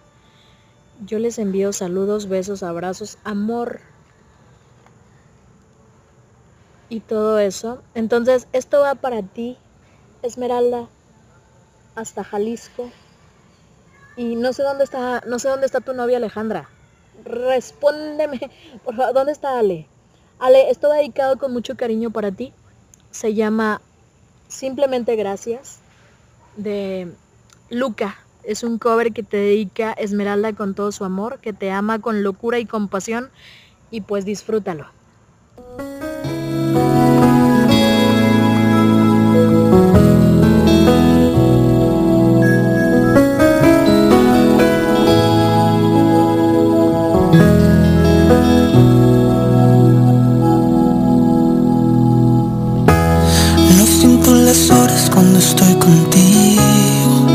Yo les envío saludos, besos, abrazos, amor y todo eso. Entonces, esto va para ti, Esmeralda, hasta Jalisco. Y no sé dónde está, no sé dónde está tu novia Alejandra. Respóndeme, por favor, ¿dónde está Ale? Ale, esto dedicado con mucho cariño para ti. Se llama Simplemente Gracias de Luca. Es un cover que te dedica Esmeralda con todo su amor, que te ama con locura y compasión y pues disfrútalo. las horas cuando estoy contigo.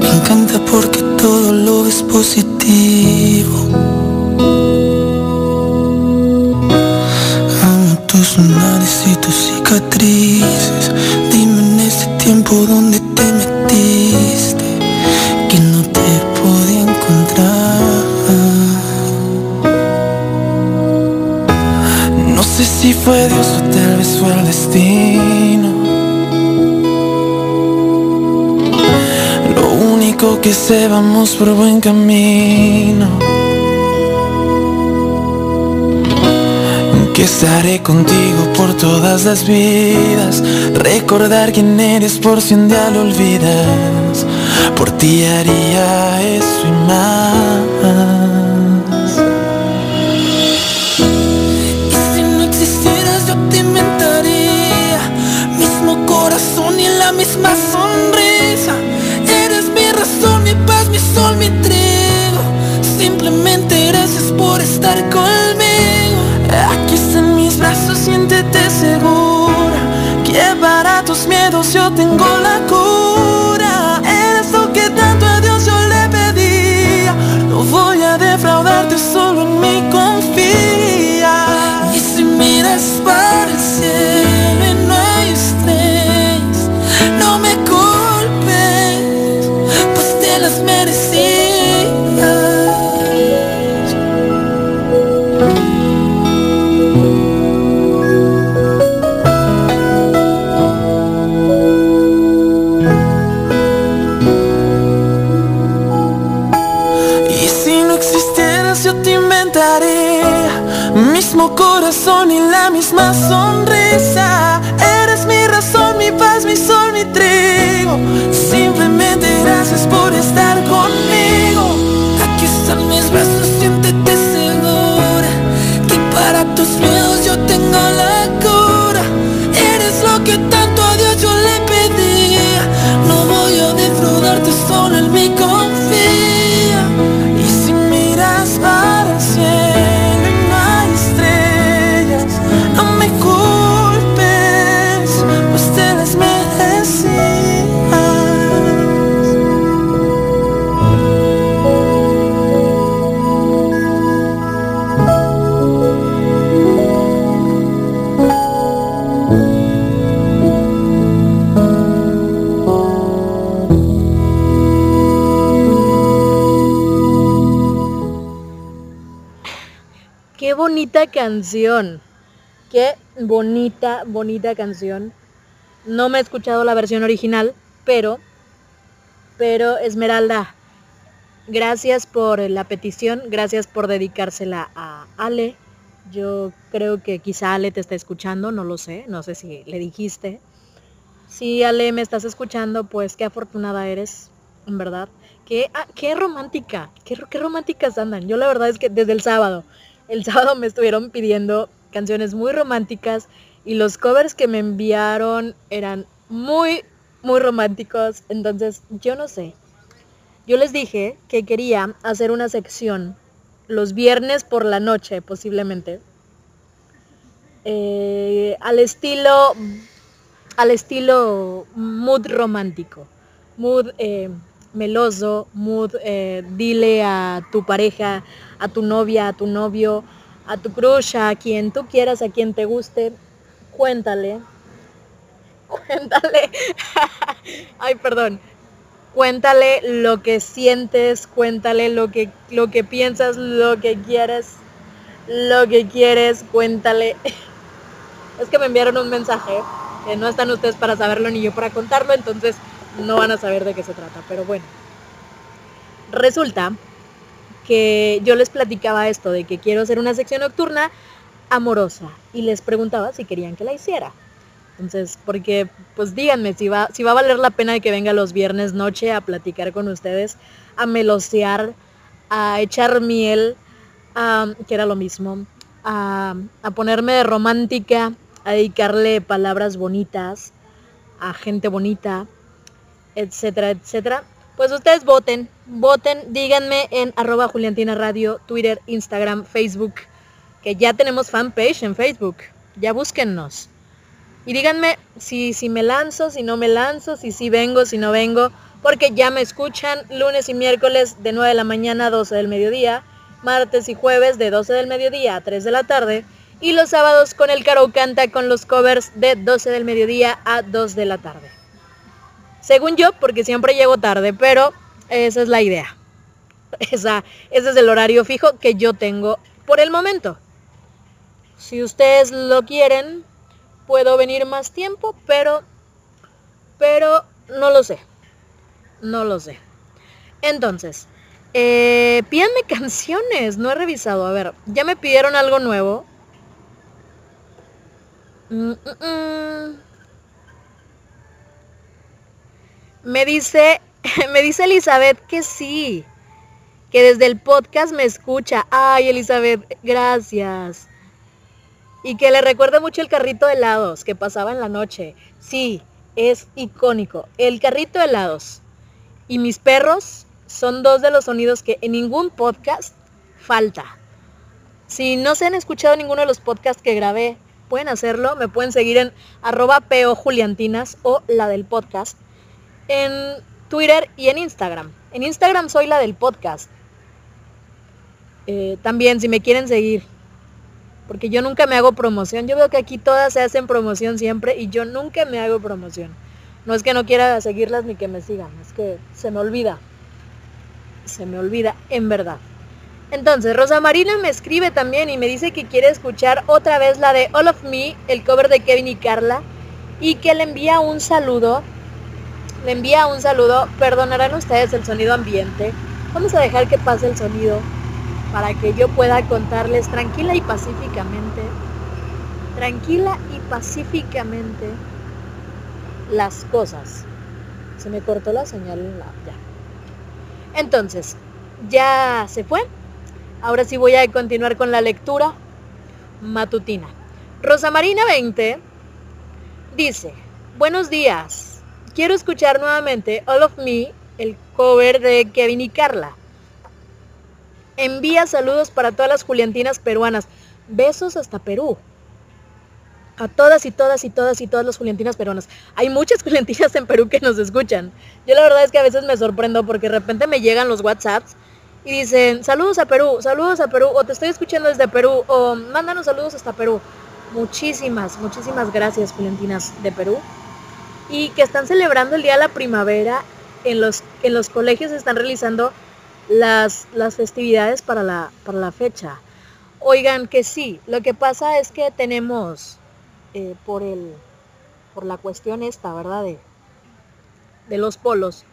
Me encanta porque todo lo es positivo. Amo tus lunares y tus cicatrices. Que sé, vamos por buen camino. Que estaré contigo por todas las vidas. Recordar quién eres por si un día lo olvidas. Por ti haría eso y más. misma sonrisa. Estar conmigo. Aquí están mis brazos, siéntete segura. Que para tus miedos yo tengo la cura. Misma sonrisa. Eres mi razón, mi paz, mi sol, mi trigo. Simplemente gracias por canción. Qué bonita, bonita canción. No me he escuchado la versión original, pero, pero Esmeralda, gracias por la petición, gracias por dedicársela a Ale. Yo creo que quizá Ale te está escuchando, no lo sé, no sé si le dijiste. Si Ale me estás escuchando, pues qué afortunada eres, en verdad. Qué, ah, qué romántica, qué, qué románticas andan. Yo la verdad es que desde el sábado, el [LAUGHS] sábado me estuvieron pidiendo canciones muy románticas y los covers que me enviaron eran muy, muy románticos. Entonces, yo no sé. Yo les dije que quería hacer una sección los viernes por la noche, posiblemente. eh, al estilo al estilo mood romántico, mood eh, meloso, mood eh, dile a tu pareja, a tu novia, a tu novio, a tu crush, a quien tú quieras, a quien te guste, cuéntale, [LAUGHS] cuéntale, [LAUGHS] ay perdón, cuéntale lo que sientes, cuéntale lo que, lo que piensas, lo que quieres, lo que quieres, cuéntale. [LAUGHS] Es que me enviaron un mensaje que no están ustedes para saberlo ni yo para contarlo, entonces no van a saber de qué se trata. Pero bueno, resulta que yo les platicaba esto de que quiero hacer una sección nocturna amorosa y les preguntaba si querían que la hiciera. Entonces, porque, pues díganme si va, si va a valer la pena de que venga los viernes noche a platicar con ustedes, a melosear, a echar miel, que era lo mismo, a, a ponerme romántica, a dedicarle palabras bonitas a gente bonita, etcétera, etcétera. Pues ustedes voten, voten, díganme en arroba Juliantina Radio, Twitter, Instagram, Facebook, que ya tenemos fanpage en Facebook, ya búsquennos. Y díganme si, si me lanzo, si no me lanzo, si sí vengo, si no vengo, porque ya me escuchan lunes y miércoles de 9 de la mañana a 12 del mediodía, martes y jueves de 12 del mediodía a 3 de la tarde, y los sábados con el Caro Canta con los covers de 12 del mediodía a 2 de la tarde. Según yo, porque siempre llego tarde, pero esa es la idea. Esa, ese es el horario fijo que yo tengo por el momento. Si ustedes lo quieren, puedo venir más tiempo, pero, pero no lo sé. No lo sé. Entonces, eh, pídanme [LAUGHS] canciones, no he revisado. A ver, ya me pidieron algo nuevo. Mm, mm, mm. Me dice, [LAUGHS] me dice Elizabeth que sí, que desde el podcast me escucha. Ay, Elizabeth, gracias. Y que le recuerda mucho el carrito de helados que pasaba en la noche. Sí, es icónico. El carrito de helados y mis perros son dos de los sonidos que en ningún podcast falta. Si no se han escuchado ninguno de los podcasts que grabé, pueden hacerlo. Me pueden seguir en arroba Juliantinas o la del podcast. En Twitter y en Instagram. En Instagram soy la del podcast. Eh, también si me quieren seguir. Porque yo nunca me hago promoción. Yo veo que aquí todas se hacen promoción siempre y yo nunca me hago promoción. No es que no quiera seguirlas ni que me sigan, es que se me olvida. Se me olvida, en verdad. Entonces, Rosa Marina me escribe también y me dice que quiere escuchar otra vez la de All of Me, el cover de Kevin y Carla, y que le envía un saludo. Le envía un saludo. Perdonarán ustedes el sonido ambiente. Vamos a dejar que pase el sonido para que yo pueda contarles tranquila y pacíficamente, tranquila y pacíficamente las cosas. Se me cortó la señal ya. Entonces, ya se fue. Ahora sí voy a continuar con la lectura matutina. Rosa Marina 20 dice, buenos días. Quiero escuchar nuevamente All of Me, el cover de Kevin y Carla. Envía saludos para todas las Juliantinas peruanas. Besos hasta Perú a todas y todas y todas y todas las juliantinas peruanas. Hay muchas [LAUGHS] juliantinas en Perú que nos escuchan. Yo la verdad es que a veces me sorprendo porque de repente me llegan los WhatsApps y dicen, saludos a Perú, saludos a Perú, o te estoy escuchando desde Perú, o mándanos saludos hasta Perú. Muchísimas, muchísimas gracias juliantinas de Perú. Y que están celebrando el Día de la Primavera. En los, en los colegios están realizando las, las festividades para la, para la fecha. Oigan que sí, lo que pasa es que tenemos eh, por, el, por la cuestión esta, ¿verdad? De, de los polos,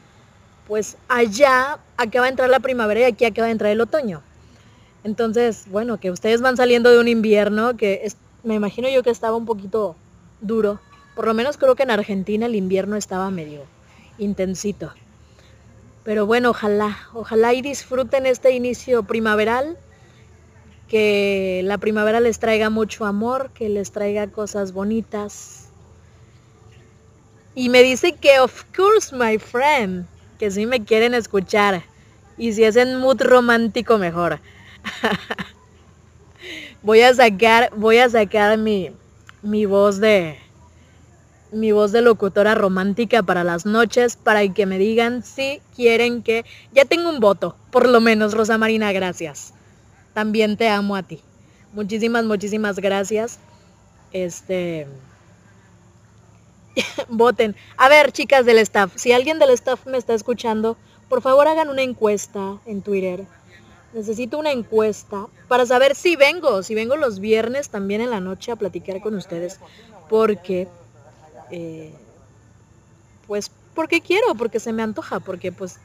pues allá acaba de entrar la primavera y aquí acaba de entrar el otoño. Entonces, bueno, que ustedes van saliendo de un invierno que me imagino yo que estaba un poquito duro. Por lo menos creo que en Argentina el invierno estaba medio intensito. Pero bueno, ojalá, ojalá y disfruten este inicio primaveral que la primavera les traiga mucho amor, que les traiga cosas bonitas. Y me dice que, of course, my friend, que si me quieren escuchar. Y si es en mood romántico, mejor. [LAUGHS] voy a sacar, voy a sacar mi, mi voz de, mi voz de locutora romántica para las noches, para que me digan si quieren que, ya tengo un voto, por lo menos, Rosa Marina, gracias también te amo a ti. Muchísimas, muchísimas gracias. Este. [LAUGHS] Voten. A ver, chicas del staff, si alguien del staff me está escuchando, por favor hagan una encuesta en Twitter. Necesito una encuesta para saber si vengo, si vengo los viernes también en la noche a platicar con ustedes. Porque, eh, pues, porque quiero, porque se me antoja, porque pues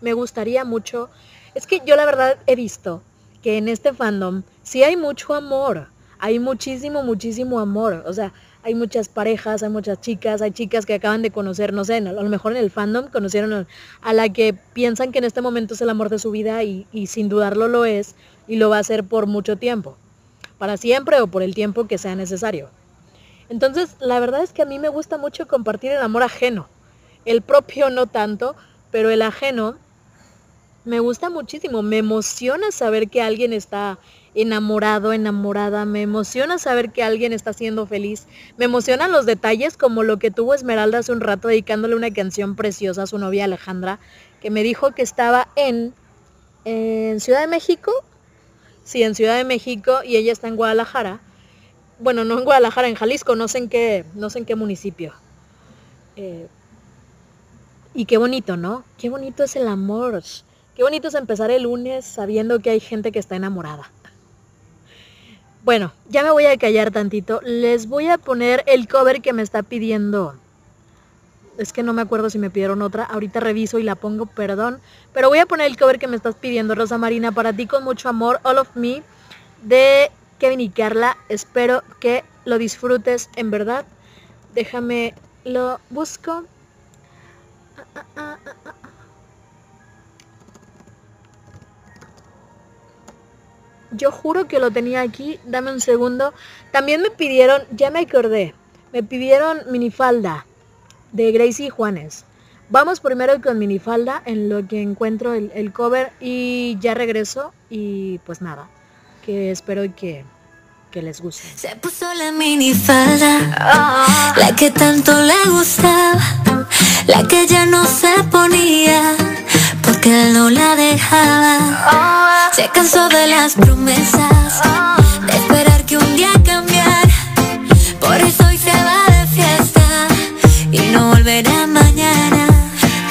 me gustaría mucho. Es que yo la verdad he visto que en este fandom sí hay mucho amor, hay muchísimo, muchísimo amor. O sea, hay muchas parejas, hay muchas chicas, hay chicas que acaban de conocer, no sé, a lo mejor en el fandom conocieron a la que piensan que en este momento es el amor de su vida y, y sin dudarlo lo es y lo va a hacer por mucho tiempo, para siempre o por el tiempo que sea necesario. Entonces, la verdad es que a mí me gusta mucho compartir el amor ajeno. El propio no tanto, pero el ajeno me gusta muchísimo, me emociona saber que alguien está enamorado, enamorada, me emociona saber que alguien está siendo feliz, me emocionan los detalles como lo que tuvo Esmeralda hace un rato dedicándole una canción preciosa a su novia Alejandra, que me dijo que estaba en, en Ciudad de México, sí, en Ciudad de México y ella está en Guadalajara, bueno, no en Guadalajara, en Jalisco, no sé en qué, no sé en qué municipio. Eh, y qué bonito, ¿no? Qué bonito es el amor. Qué bonito es empezar el lunes sabiendo que hay gente que está enamorada. Bueno, ya me voy a callar tantito. Les voy a poner el cover que me está pidiendo. Es que no me acuerdo si me pidieron otra. Ahorita reviso y la pongo, perdón. Pero voy a poner el cover que me estás pidiendo, Rosa Marina, para ti con mucho amor, All of Me, de Kevin y Carla. Espero que lo disfrutes en verdad. Déjame lo busco. Ah, ah, ah, Yo juro que lo tenía aquí. Dame un segundo. También me pidieron, ya me acordé, me pidieron minifalda de Gracie Juanes. Vamos primero con minifalda en lo que encuentro el, cover y ya regreso y pues nada, que espero que, que les guste. Se puso la minifalda, la que tanto le gustaba, la que ya no se ponía porque él no la dejaba. Se cansó de las promesas, de esperar que un día cambiara. Por eso hoy se va de fiesta y no volverá mañana.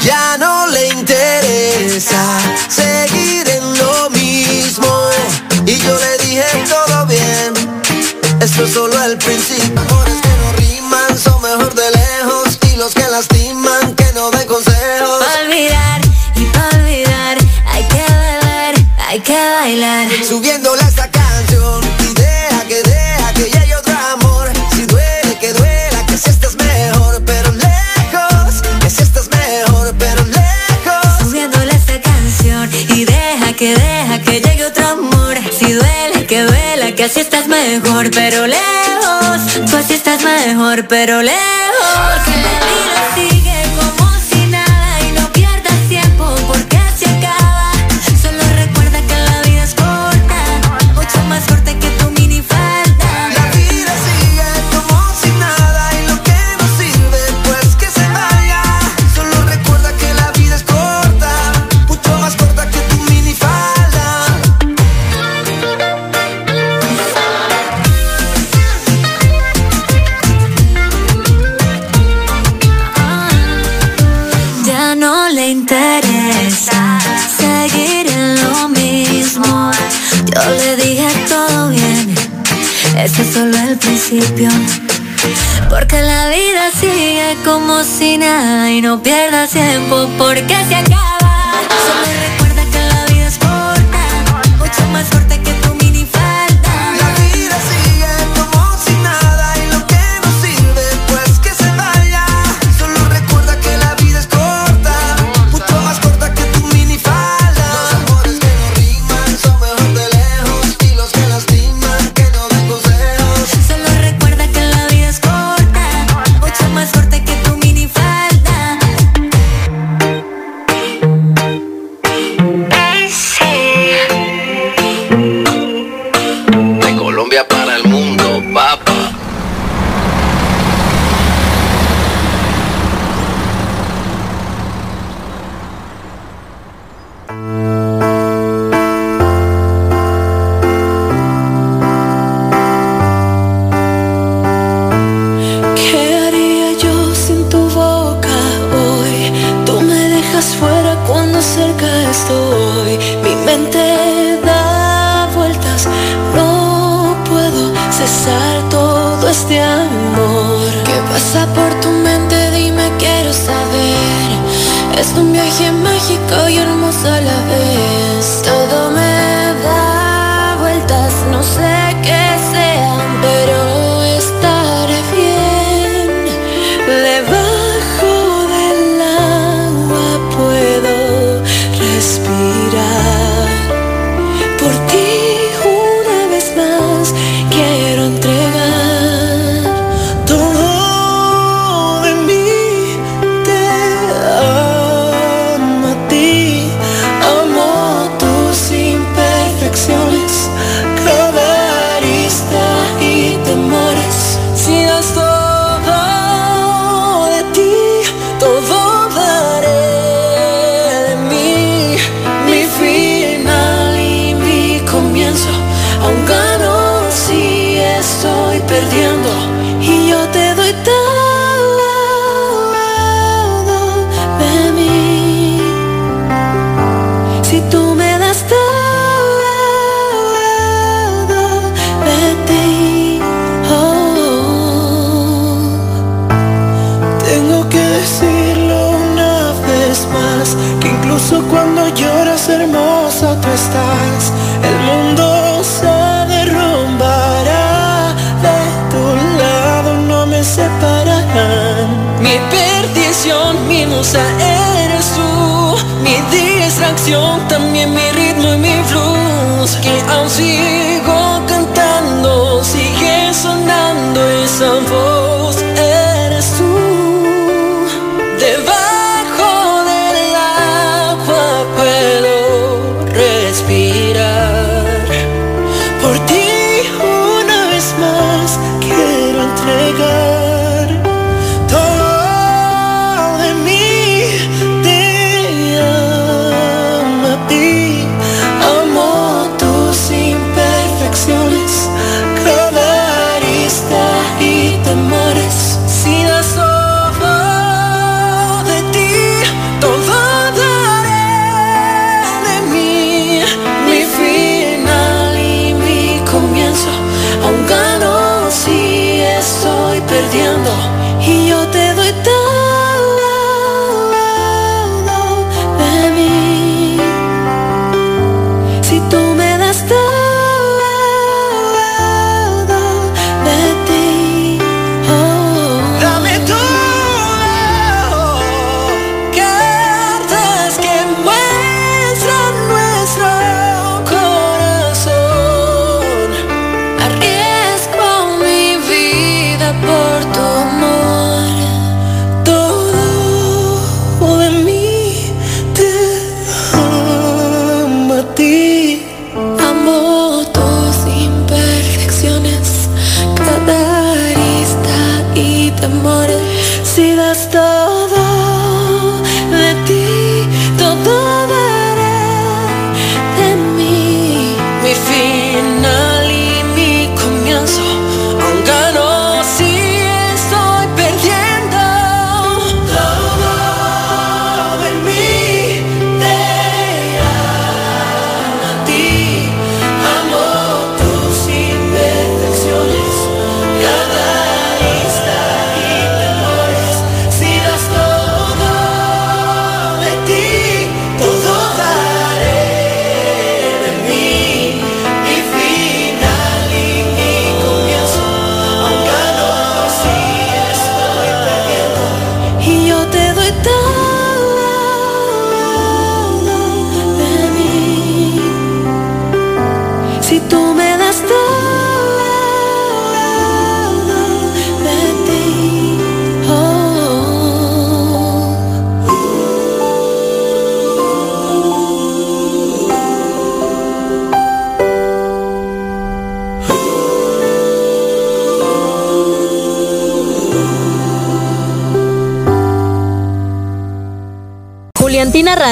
Ya no le interesa seguir esto es solo el principio. Amores que no riman son mejor de lejos y los que lastiman que no den consejos. olvidar hay que bailar. Subiéndole esta canción y deja que deja que llegue otro amor. Si duele, que duela, que si estás mejor, pero lejos. Que si estás mejor, pero lejos. Subiéndole esta canción y deja que deja que llegue otro amor. Si duele, que duela, que así estás mejor, pero lejos. Tú así estás mejor, pero lejos. Este es solo el principio. Porque la vida sigue como si nada y no pierdas tiempo porque se acaba. Solo recuerda que la vida es corta, mucho más corta que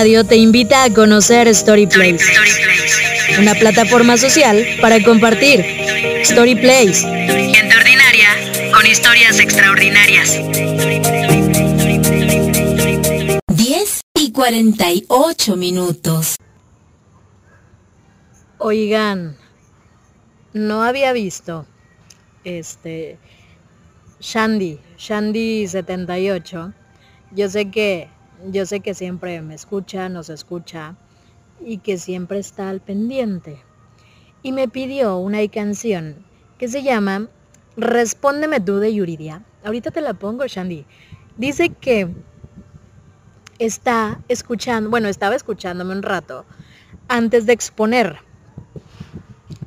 Radio te invita a conocer Storyplace, una plataforma social para compartir. Storyplace, Gente ordinaria con historias extraordinarias. 10 y 48 minutos. Oigan, no había visto este Shandy, Shandy 78. Yo sé que yo sé que siempre me escucha, nos escucha y que siempre está al pendiente. Y me pidió una canción que se llama Respóndeme tú de Yuridia. Ahorita te la pongo, Shandy. Dice que está escuchando, bueno, estaba escuchándome un rato antes de exponer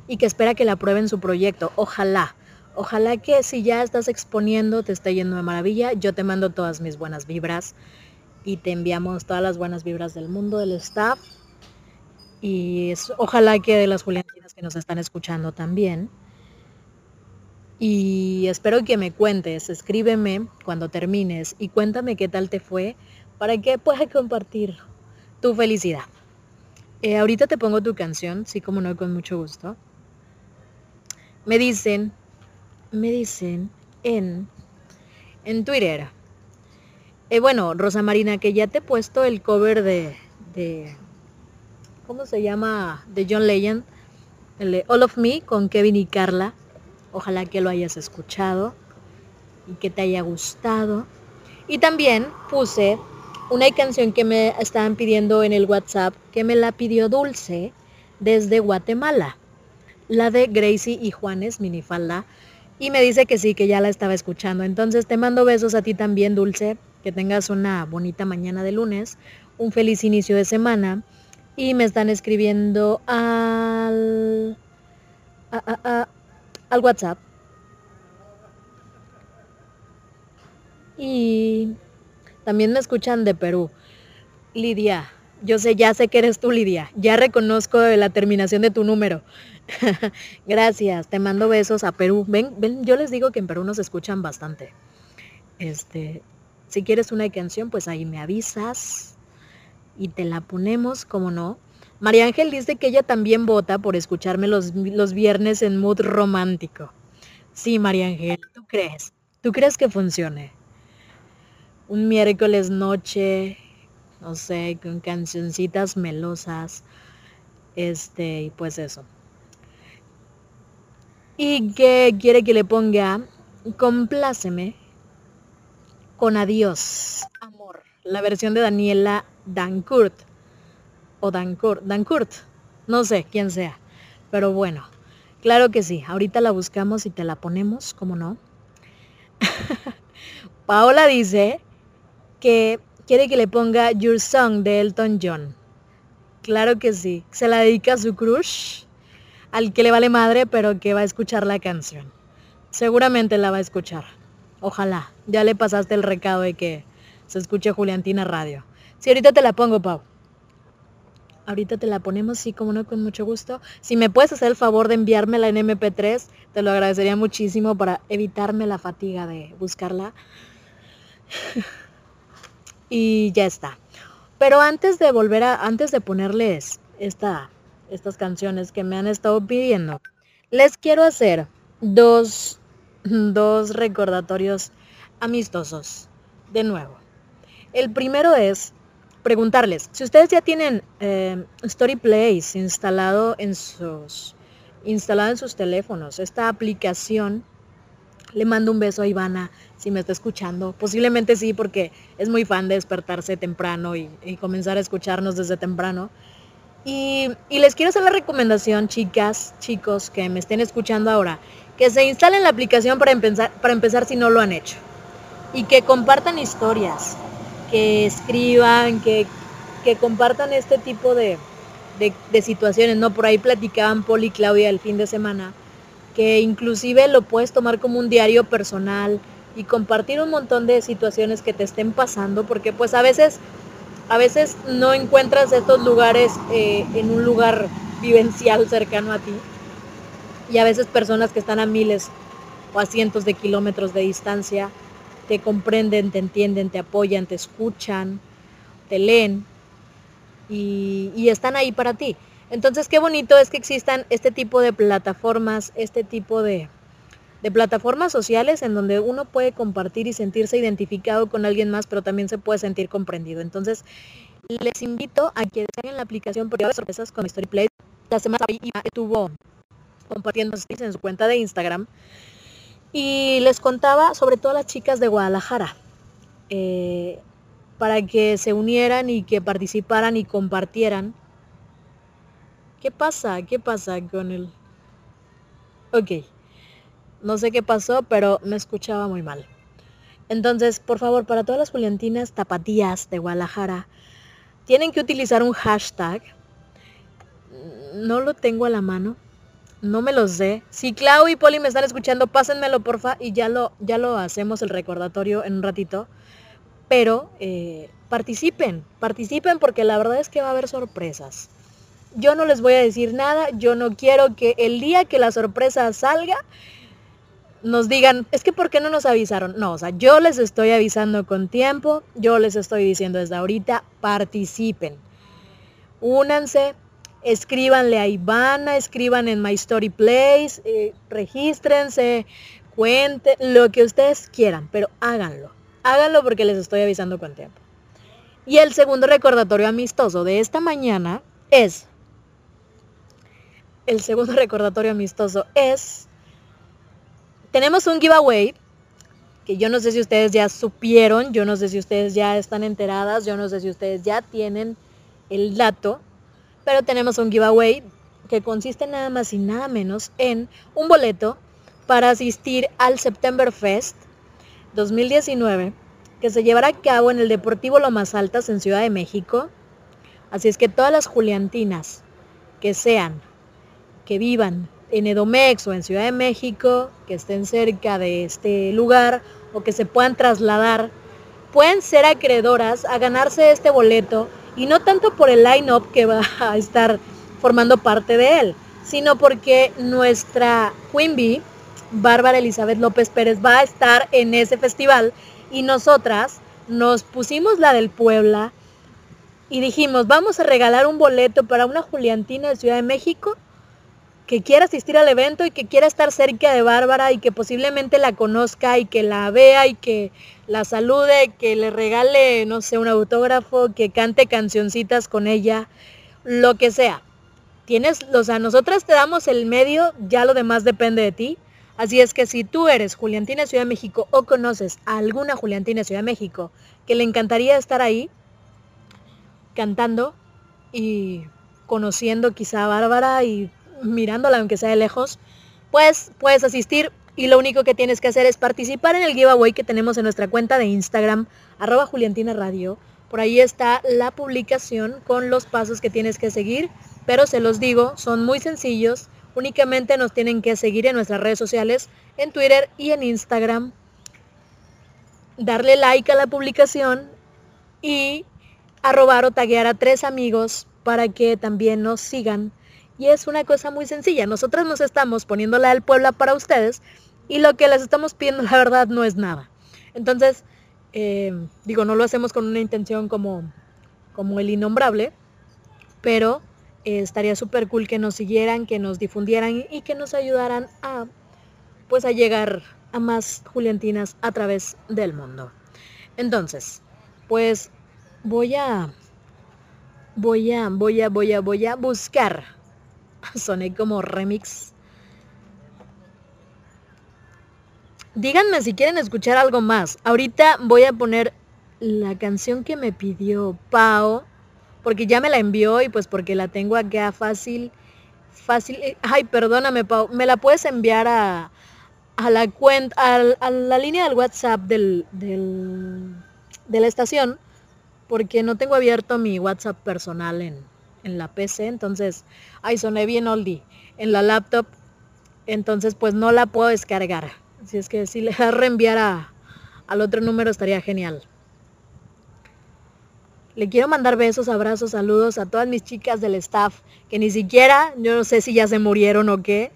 y que espera que la aprueben su proyecto. Ojalá, ojalá que si ya estás exponiendo te esté yendo de maravilla. Yo te mando todas mis buenas vibras y te enviamos todas las buenas vibras del mundo, del staff. Y es- ojalá que de las Juliantinas que nos están escuchando también. Y espero que me cuentes, escríbeme cuando termines y cuéntame qué tal te fue para que pueda compartir tu felicidad. Eh, ahorita te pongo tu canción, sí como no, con mucho gusto. Me dicen, me dicen en, en Twitter. Eh, bueno, Rosa Marina, que ya te he puesto el cover de, ¿cómo se llama? De John Legend, el de All of Me con Kevin y Carla. Ojalá que lo hayas escuchado y que te haya gustado. Y también puse una canción que me estaban pidiendo en el WhatsApp, que me la pidió Dulce desde Guatemala. La de Gracie y Juanes, minifalda. Y me dice que sí, que ya la estaba escuchando. Entonces te mando besos a ti también, Dulce. Que tengas una bonita mañana de lunes, un feliz inicio de semana y me están escribiendo al, al WhatsApp. Y también me escuchan de Perú. Lidia, yo sé, ya sé que eres tú, Lidia. Ya reconozco la terminación de tu número. [LAUGHS] Gracias, te mando besos a Perú. Ven, ven, yo les digo que en Perú nos escuchan bastante. Este, si quieres una canción, pues ahí me avisas y te la ponemos, como no. María Ángel dice que ella también vota por escucharme los, los viernes en mood romántico. Sí, María Ángel, ¿tú crees? ¿Tú crees que funcione? Un miércoles noche, no sé, con cancioncitas melosas. Este, y pues eso. Y que quiere que le ponga Compláceme con Adiós, Amor, la versión de Daniela Dancourt. O Dancourt, Dancourt, no sé quién sea. Pero bueno, claro que sí, ahorita la buscamos y te la ponemos, ¿cómo no? [LAUGHS] Paola dice que quiere que le ponga Your Song de Elton John. Claro que sí, se la dedica a su crush al que le vale madre, pero que va a escuchar la canción. Seguramente la va a escuchar. Ojalá. Ya le pasaste el recado de que se escuche Juliantina Radio. Si ahorita te la pongo, Pau. Ahorita te la ponemos, sí, como no, con mucho gusto. Si me puedes hacer el favor de enviármela en MP3, te lo agradecería muchísimo para evitarme la fatiga de buscarla. [LAUGHS] y ya está. Pero antes de volver a, antes de ponerles esta estas canciones que me han estado pidiendo. Les quiero hacer dos, dos recordatorios amistosos. De nuevo. El primero es preguntarles, si ustedes ya tienen eh, Story Place instalado en sus instalado en sus teléfonos, esta aplicación, le mando un beso a Ivana si me está escuchando. Posiblemente sí, porque es muy fan de despertarse temprano y comenzar a escucharnos desde temprano. Y, les quiero hacer la recomendación, chicas, chicos, que me estén escuchando ahora, que se instalen la aplicación para empezar, para empezar si no lo han hecho. Y que compartan historias, que escriban, que, compartan este tipo de, de, situaciones, ¿no? Por ahí platicaban Poli y Claudia el fin de semana, que inclusive lo puedes tomar como un diario personal y compartir un montón de situaciones que te estén pasando, porque pues a veces a veces no encuentras estos lugares eh, en un lugar vivencial cercano a ti. Y a veces personas que están a miles o a cientos de kilómetros de distancia te comprenden, te entienden, te apoyan, te escuchan, te leen y, están ahí para ti. Entonces qué bonito es que existan este tipo de plataformas, este tipo de, plataformas sociales en donde uno puede compartir y sentirse identificado con alguien más, pero también se puede sentir comprendido. Entonces, les invito a que descarguen la aplicación porque sorpresas con Storyplay. La semana estuvo compartiendo en su cuenta de Instagram y les contaba sobre todo las chicas de Guadalajara eh, para que se unieran y que participaran y compartieran. ¿Qué pasa? ¿Qué pasa con el...? Ok. No sé qué pasó, pero me escuchaba muy mal. Entonces, por favor, para todas las Juliantinas tapatías de Guadalajara, tienen que utilizar un hashtag. No lo tengo a la mano. No me lo sé. Si Clau y Poli me están escuchando, pásenmelo porfa y ya lo, ya lo hacemos el recordatorio en un ratito. Pero eh, participen, participen porque la verdad es que va a haber sorpresas. Yo no les voy a decir nada, yo no quiero que el día que la sorpresa salga, nos digan, es que ¿por qué no nos avisaron? No, o sea, yo les estoy avisando con tiempo, yo les estoy diciendo desde ahorita, participen. Únanse, escríbanle a Ivana, escriban en My Story Place, eh, regístrense, cuenten, lo que ustedes quieran, pero háganlo. Háganlo porque les estoy avisando con tiempo. Y el segundo recordatorio amistoso de esta mañana es, el segundo [LAUGHS] recordatorio amistoso es tenemos un giveaway que yo no sé si ustedes ya supieron, yo no sé si ustedes ya están enteradas, yo no sé si ustedes ya tienen el dato, pero tenemos un giveaway que consiste nada más y nada menos en un boleto para asistir al September Fest 2019 que se llevará a cabo en el Deportivo Lomas Altas en Ciudad de México. Así es que todas las Juliantinas que sean, que vivan en Edomex o en Ciudad de México, que estén cerca de este lugar o que se puedan trasladar, pueden ser acreedoras a ganarse este boleto y no tanto por el line-up que va a estar formando parte de él, sino porque nuestra Queen Bee, Bárbara Elizabeth López Pérez, va a estar en ese festival y nosotras nos pusimos la del Puebla y dijimos, vamos a regalar un boleto para una Juliantina de Ciudad de México que quiera asistir al evento y que quiera estar cerca de Bárbara y que posiblemente la conozca y que la vea y que la salude, que le regale, no sé, un autógrafo, que cante cancioncitas con ella, lo que sea. Tienes, o sea, nosotras te damos el medio, ya lo demás depende de ti. Así es que si tú eres Juliantina Ciudad de México o conoces a alguna Juliantina Ciudad de México que le encantaría estar ahí cantando y conociendo quizá a Bárbara y mirándola aunque sea de lejos, pues puedes asistir y lo único que tienes que hacer es participar en el giveaway que tenemos en nuestra cuenta de Instagram, arroba Juliantina Radio. Por ahí está la publicación con los pasos que tienes que seguir, pero se los digo, son muy sencillos. Únicamente nos tienen que seguir en nuestras redes sociales, en Twitter y en Instagram. Darle like a la publicación y arrobar o taguear a tres amigos para que también nos sigan y es una cosa muy sencilla. Nosotros nos estamos poniendo la del Puebla para ustedes y lo que les estamos pidiendo la verdad no es nada. Entonces, eh, digo, no lo hacemos con una intención como, como el innombrable, pero eh, estaría súper cool que nos siguieran, que nos difundieran y que nos ayudaran a, pues, a llegar a más Juliantinas a través del mundo. Entonces, pues voy a, voy a, voy a, voy a, voy a buscar [LAUGHS] soné como remix. Díganme si quieren escuchar algo más. Ahorita voy a poner la canción que me pidió Pau, porque ya me la envió y pues porque la tengo acá fácil, fácil. Eh, ay, perdóname Pau, me la puedes enviar a, a la cuenta, a, la línea del WhatsApp del, del, de la estación, porque no tengo abierto mi WhatsApp personal en, en la PC, entonces, ay, soné bien oldie. En la laptop, entonces pues no la puedo descargar. Así es que si le das reenviar al otro número estaría genial. Le quiero mandar besos, abrazos, saludos a todas mis chicas del staff, que ni siquiera, yo no sé si ya se murieron o qué,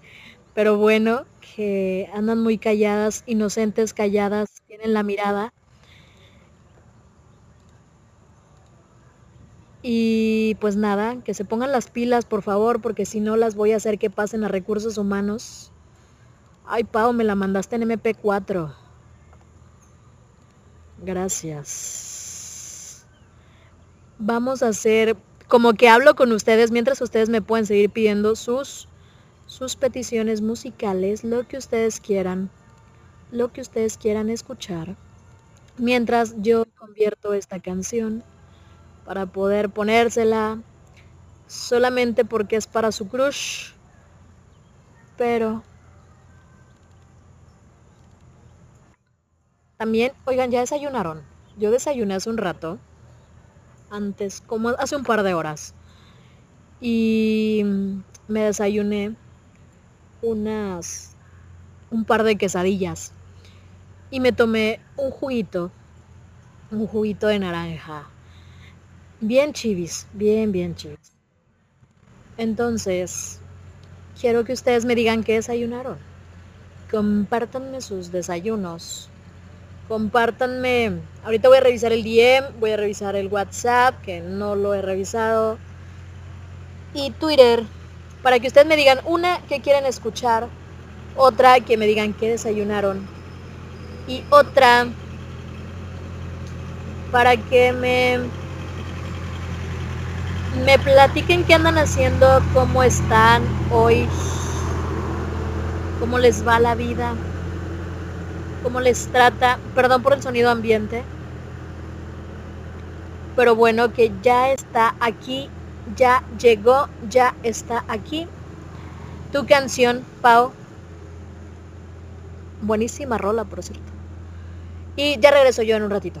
pero bueno, que andan muy calladas, inocentes, calladas, tienen la mirada Y pues nada, que se pongan las pilas, por favor, porque si no las voy a hacer que pasen a recursos humanos. Ay, Pau, me la mandaste en MP4. Gracias. Vamos a hacer como que hablo con ustedes mientras ustedes me pueden seguir pidiendo sus sus peticiones musicales, lo que ustedes quieran, lo que ustedes quieran escuchar. Mientras yo convierto esta canción para poder ponérsela solamente porque es para su crush. Pero también, oigan, ya desayunaron. Yo desayuné hace un rato. Antes, como hace un par de horas. Y me desayuné unas un par de quesadillas y me tomé un juguito, un juguito de naranja Bien chivis, bien, bien chivis. Entonces, quiero que ustedes me digan qué desayunaron. Compártanme sus desayunos. Compártanme. Ahorita voy a revisar el DM, voy a revisar el WhatsApp, que no lo he revisado. Y Twitter, para que ustedes me digan una que quieren escuchar, otra que me digan qué desayunaron. Y otra para que me me platiquen qué andan haciendo, cómo están hoy, cómo les va la vida, cómo les trata, perdón por el sonido ambiente, pero bueno, que ya está aquí, ya llegó, ya está aquí. Tu canción, Pau. Buenísima rola, por cierto. Y ya regreso yo en un ratito.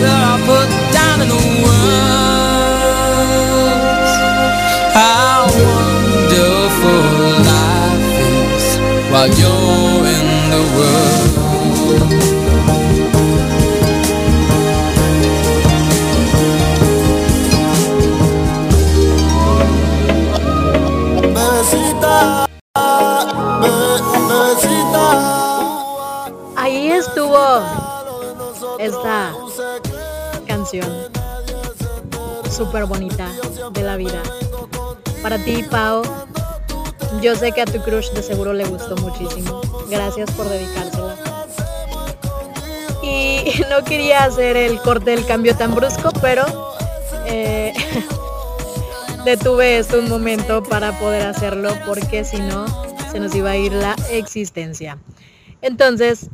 that I put down in words how wonderful life is while you're in the world. Súper bonita de la vida. Para ti, Pau, yo sé que a tu crush de seguro le gustó muchísimo. Gracias por dedicársela. Y [LAUGHS] no quería hacer el corte del cambio tan brusco, pero eh, [LAUGHS] detuve esto un momento para poder hacerlo porque si no se nos iba a ir la existencia. Entonces,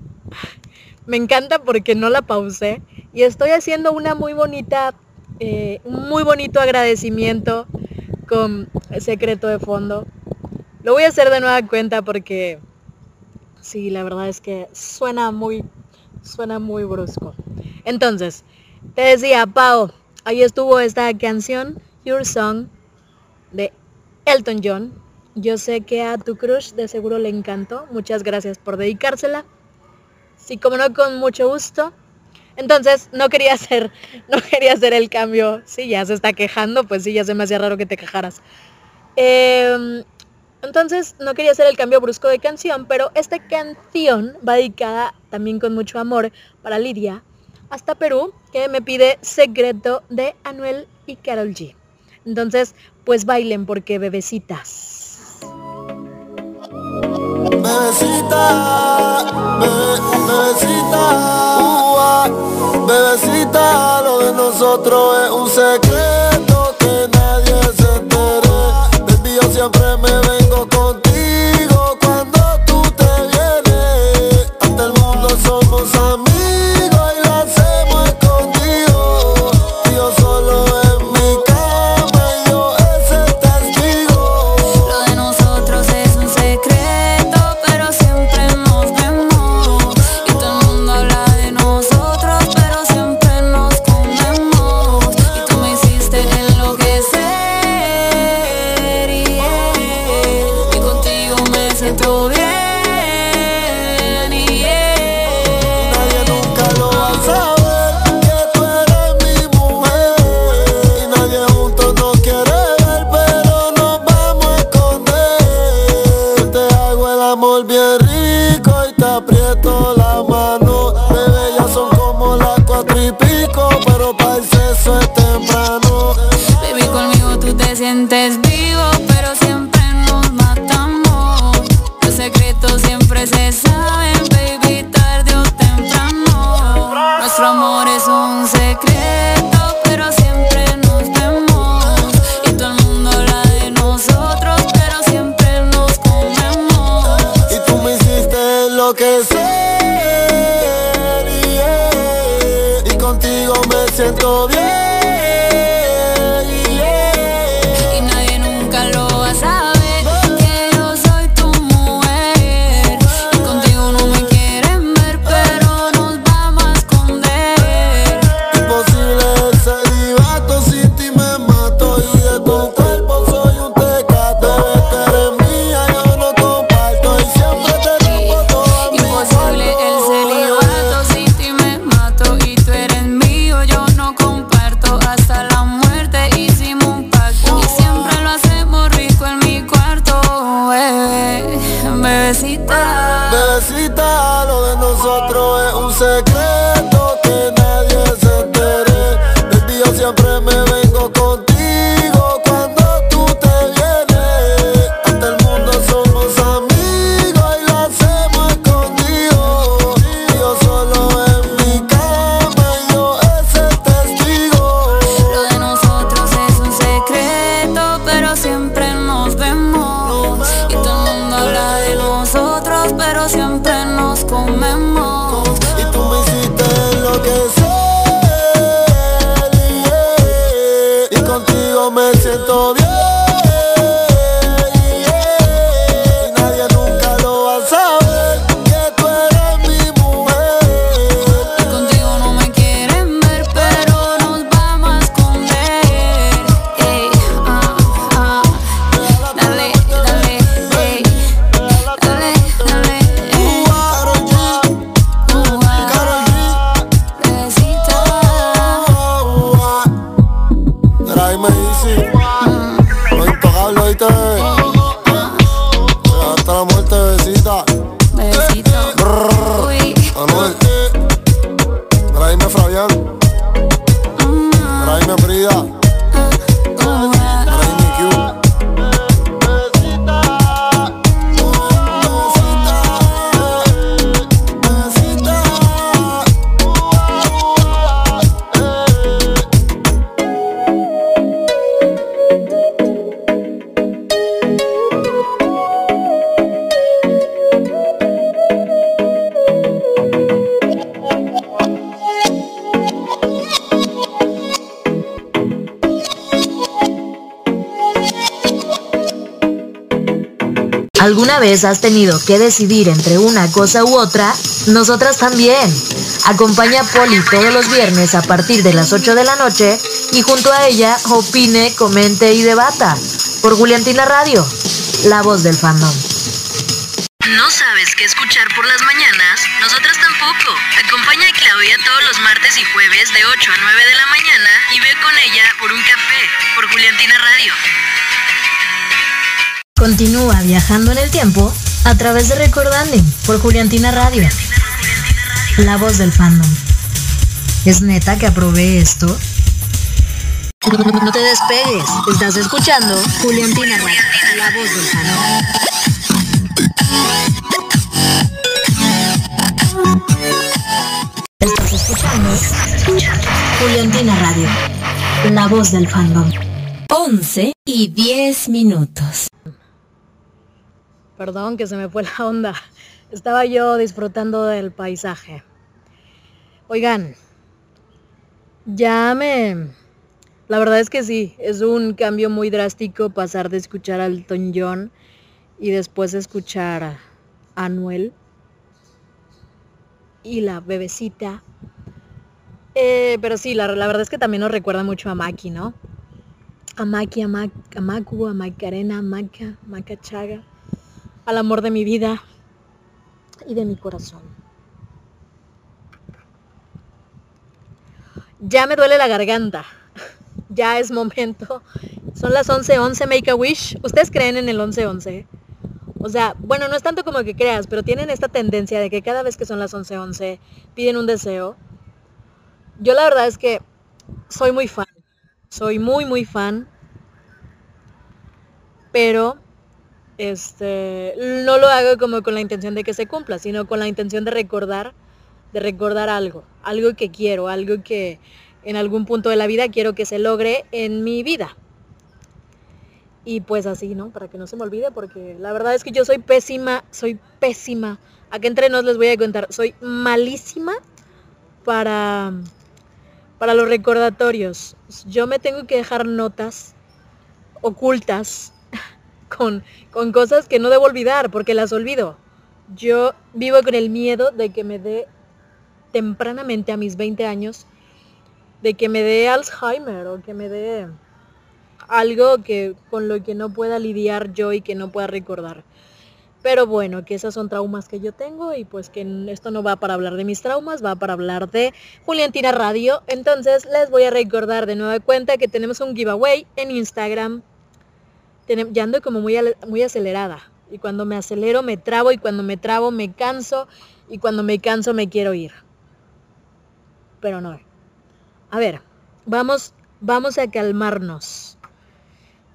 me encanta porque no la pausé y estoy haciendo una muy bonita, eh, un muy bonito agradecimiento con secreto de fondo. Lo voy a hacer de nueva cuenta porque sí, la verdad es que suena muy, suena muy brusco. Entonces, te decía, Pau, ahí estuvo esta canción, Your Song, de Elton John. Yo sé que a tu crush de seguro le encantó. Muchas gracias por dedicársela. Sí, como no, con mucho gusto. Entonces, no quería hacer, [LAUGHS] no quería hacer el cambio. Si ya se está quejando, pues sí, ya se me hacía raro que te quejaras. Em, entonces, no quería hacer el cambio brusco de canción, pero esta canción va dedicada también con mucho amor para Lidia, hasta Perú, que me pide Secreto de Anuel y Carol G. Entonces, pues bailen porque bebecitas. Bebecita, Be bebecita, bebecita, lo de nosotros es un secreto que nadie se entere. Baby, siempre me bien. ¿Alguna vez has tenido que decidir entre una cosa u otra? Nosotras también. Acompaña a Poli todos los viernes a partir de las 8 de la noche y junto a ella opine, comente y debata. Por Juliantina Radio, la voz del fandom. ¿No sabes qué escuchar por las mañanas? Nosotras tampoco. Acompaña a Claudia todos los martes y jueves de 8 a 9 de la mañana y ve con ella por un café por Juliantina Radio. Continúa viajando en el tiempo a través de Recordanding por Juliantina Radio. La voz del fandom. ¿Es neta que aprobé esto? No te despegues. Estás escuchando Juliantina Radio, la voz del fandom. Estás escuchando Juliantina Radio, la voz del fandom. 11 y 10 minutos. Perdón que se me fue la [LAUGHS] onda. Estaba yo disfrutando del paisaje. Oigan, ya me... La verdad es que sí, es un cambio muy drástico pasar de escuchar al Elton John y después escuchar a Anuel y la bebecita. Eh, pero sí, la, verdad es que también nos recuerda mucho a Maki, ¿no? A Maki, a, Mac, a Macu, a Macarena, a Maca, Maca Chaga, al amor de mi vida y de mi corazón. Ya me duele la garganta. Ya es momento. Son las 11:11 Make a Wish. ¿Ustedes creen en el 11:11? O sea, bueno, no es tanto como que creas, pero tienen esta tendencia de que cada vez que son las 11:11 piden un deseo. Yo la verdad es que soy muy fan. Soy muy muy fan. Pero este no lo hago como con la intención de que se cumpla, sino con la intención de recordar de recordar algo, algo que quiero, algo que en algún punto de la vida quiero que se logre en mi vida. Y pues así, ¿no? Para que no se me olvide, porque la verdad es que yo soy pésima, soy pésima. Acá entre nos les voy a contar, soy malísima para, para los recordatorios. Yo me tengo que dejar notas ocultas con, con cosas que no debo olvidar, porque las olvido. Yo vivo con el miedo de que me dé tempranamente a mis 20 años de que me dé Alzheimer o que me dé algo que con lo que no pueda lidiar yo y que no pueda recordar. Pero bueno, que esas son traumas que yo tengo y pues que esto no va para hablar de mis traumas, va para hablar de Juliantina Radio. Entonces les voy a recordar de nueva cuenta que tenemos un giveaway en Instagram. Ya ando como muy, muy acelerada. Y cuando me acelero me trabo y cuando me trabo me canso y cuando me canso me quiero ir. Pero no. A ver, vamos, vamos a calmarnos.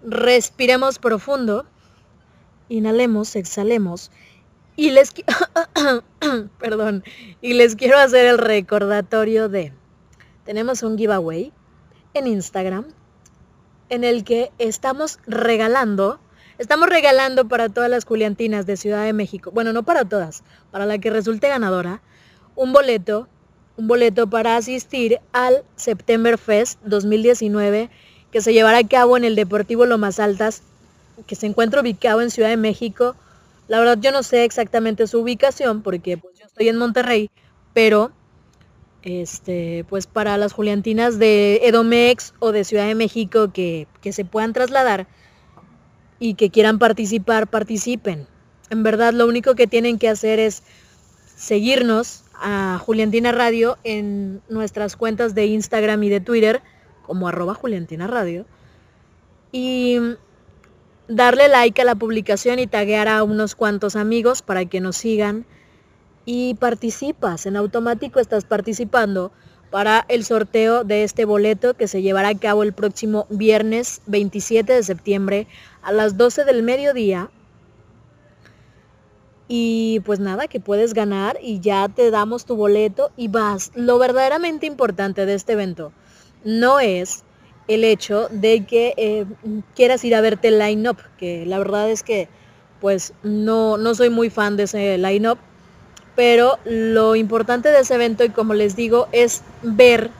Respiremos profundo. Inhalemos, exhalemos. Y les, [COUGHS] perdón, y les quiero hacer el recordatorio de, tenemos un giveaway en Instagram en el que estamos regalando, estamos regalando para todas las Juliantinas de Ciudad de México, bueno, no para todas, para la que resulte ganadora, un boleto un boleto para asistir al September Fest 2019 que se llevará a cabo en el Deportivo Lomas Altas, que se encuentra ubicado en Ciudad de México. La verdad yo no sé exactamente su ubicación porque pues, yo estoy en Monterrey, pero este, pues para las Juliantinas de Edomex o de Ciudad de México que, que se puedan trasladar y que quieran participar, participen. En verdad lo único que tienen que hacer es seguirnos a Juliantina Radio en nuestras cuentas de Instagram y de Twitter como arroba Juliantina Radio y darle like a la publicación y taguear a unos cuantos amigos para que nos sigan y participas, en automático estás participando para el sorteo de este boleto que se llevará a cabo el próximo viernes 27 de septiembre a las 12 del mediodía y pues nada, que puedes ganar y ya te damos tu boleto y vas. Lo verdaderamente importante de este evento no es el hecho de que eh, quieras ir a verte el line-up, que la verdad es que pues no, no soy muy fan de ese line-up, pero lo importante de ese evento y como les digo es ver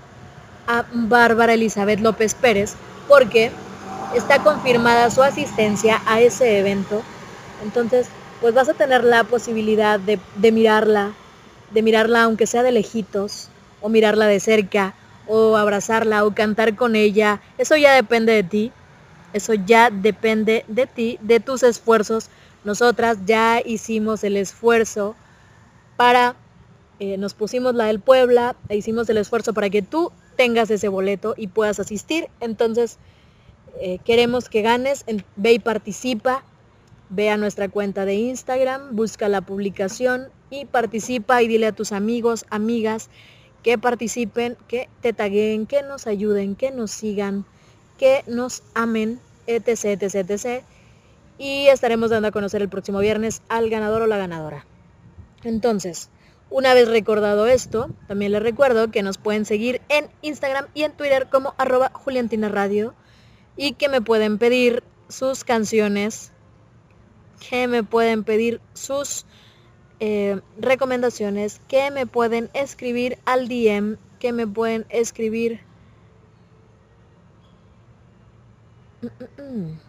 a Bárbara Elizabeth López Pérez porque está confirmada su asistencia a ese evento. Entonces, pues vas a tener la posibilidad de, de, mirarla, de mirarla aunque sea de lejitos, o mirarla de cerca, o abrazarla, o cantar con ella. Eso ya depende de ti. Eso ya depende de ti, de tus esfuerzos. Nosotras ya hicimos el esfuerzo para eh, nos pusimos la del Puebla, e hicimos el esfuerzo para que tú tengas ese boleto y puedas asistir. Entonces, eh, queremos que ganes, ve y participa, ve a nuestra cuenta de Instagram, busca la publicación y participa y dile a tus amigos, amigas que participen, que te taguen, que nos ayuden, que nos sigan, que nos amen, etc, etc, etc. Y estaremos dando a conocer el próximo viernes al ganador o la ganadora. Entonces, una vez recordado esto, también les recuerdo que nos pueden seguir en Instagram y en Twitter como arroba Juliantina Radio y que me pueden pedir sus canciones, que me pueden pedir sus eh, recomendaciones, que me pueden escribir al DM, que me pueden escribir... Mm, mm,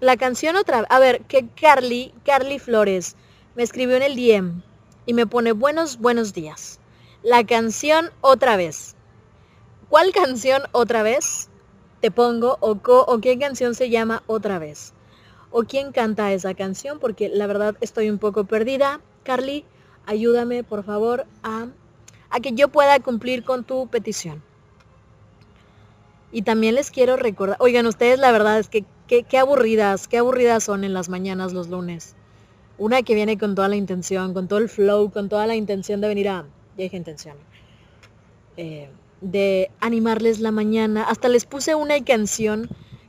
La canción otra vez. A ver, que Carly, Carly Flores, me escribió en el DM y me pone buenos, buenos días. La canción otra vez. ¿Cuál canción otra vez? Te pongo o, o qué canción se llama otra vez. O quién canta esa canción, porque la verdad estoy un poco perdida. Carly, ayúdame por favor a, a que yo pueda cumplir con tu petición. Y también les quiero recordar, oigan, ustedes la verdad es que qué, aburridas, qué aburridas son en las mañanas los lunes. Una que viene con toda la intención, con todo el flow, con toda la intención de venir a, ya dije intención, eh, de animarles la mañana. Hasta les puse una canción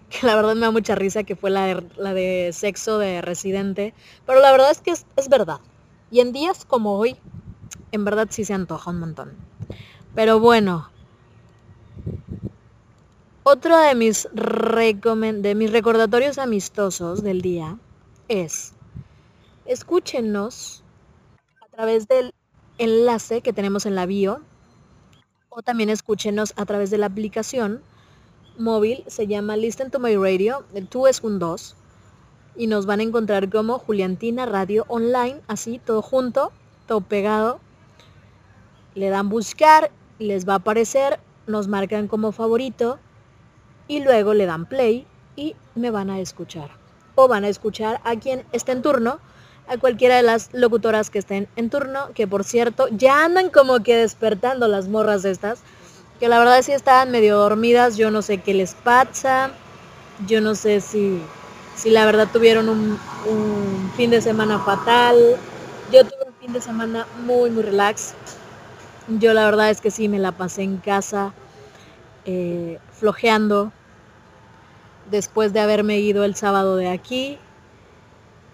que la verdad me da mucha risa, que fue la de, la de sexo de residente. Pero la verdad es que es, es verdad. Y en días como hoy, en verdad sí se antoja un montón. Pero bueno, otro de mis, de mis recordatorios amistosos del día es, escúchenos a través del enlace que tenemos en la bio o también escúchenos a través de la aplicación móvil, se llama Listen to My Radio, el tú es un 2 y nos van a encontrar como Juliantina Radio Online, así todo junto, todo pegado. Le dan buscar, les va a aparecer, nos marcan como favorito y luego le dan play y me van a escuchar. O van a escuchar a quien esté en turno, a cualquiera de las locutoras que estén en turno, que por cierto ya andan como que despertando las morras estas, que la verdad sí estaban medio dormidas, yo no sé qué les pasa, yo no sé si, si la verdad tuvieron un, fin de semana fatal, yo tuve un fin de semana muy muy relax, yo la verdad es que sí me la pasé en casa, eh, flojeando, después de haberme ido el sábado de aquí.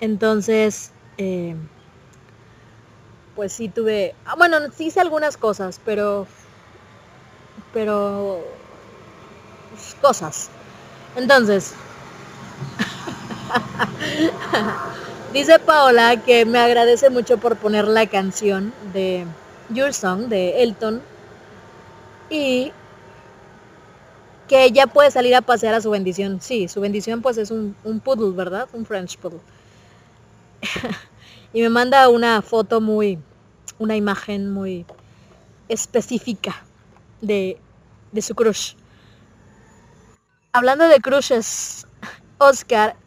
Entonces, eh, pues sí tuve, ah, bueno, sí hice algunas cosas, pero, pero, cosas. Entonces, [LAUGHS] dice Paola que me agradece mucho por poner la canción de Your Song de Elton y que ella puede salir a pasear a su bendición. Sí, su bendición pues es un, un poodle, ¿verdad? Un French poodle. [LAUGHS] y me manda una foto muy, una imagen muy específica de, de su crush. Hablando de crushes, Oscar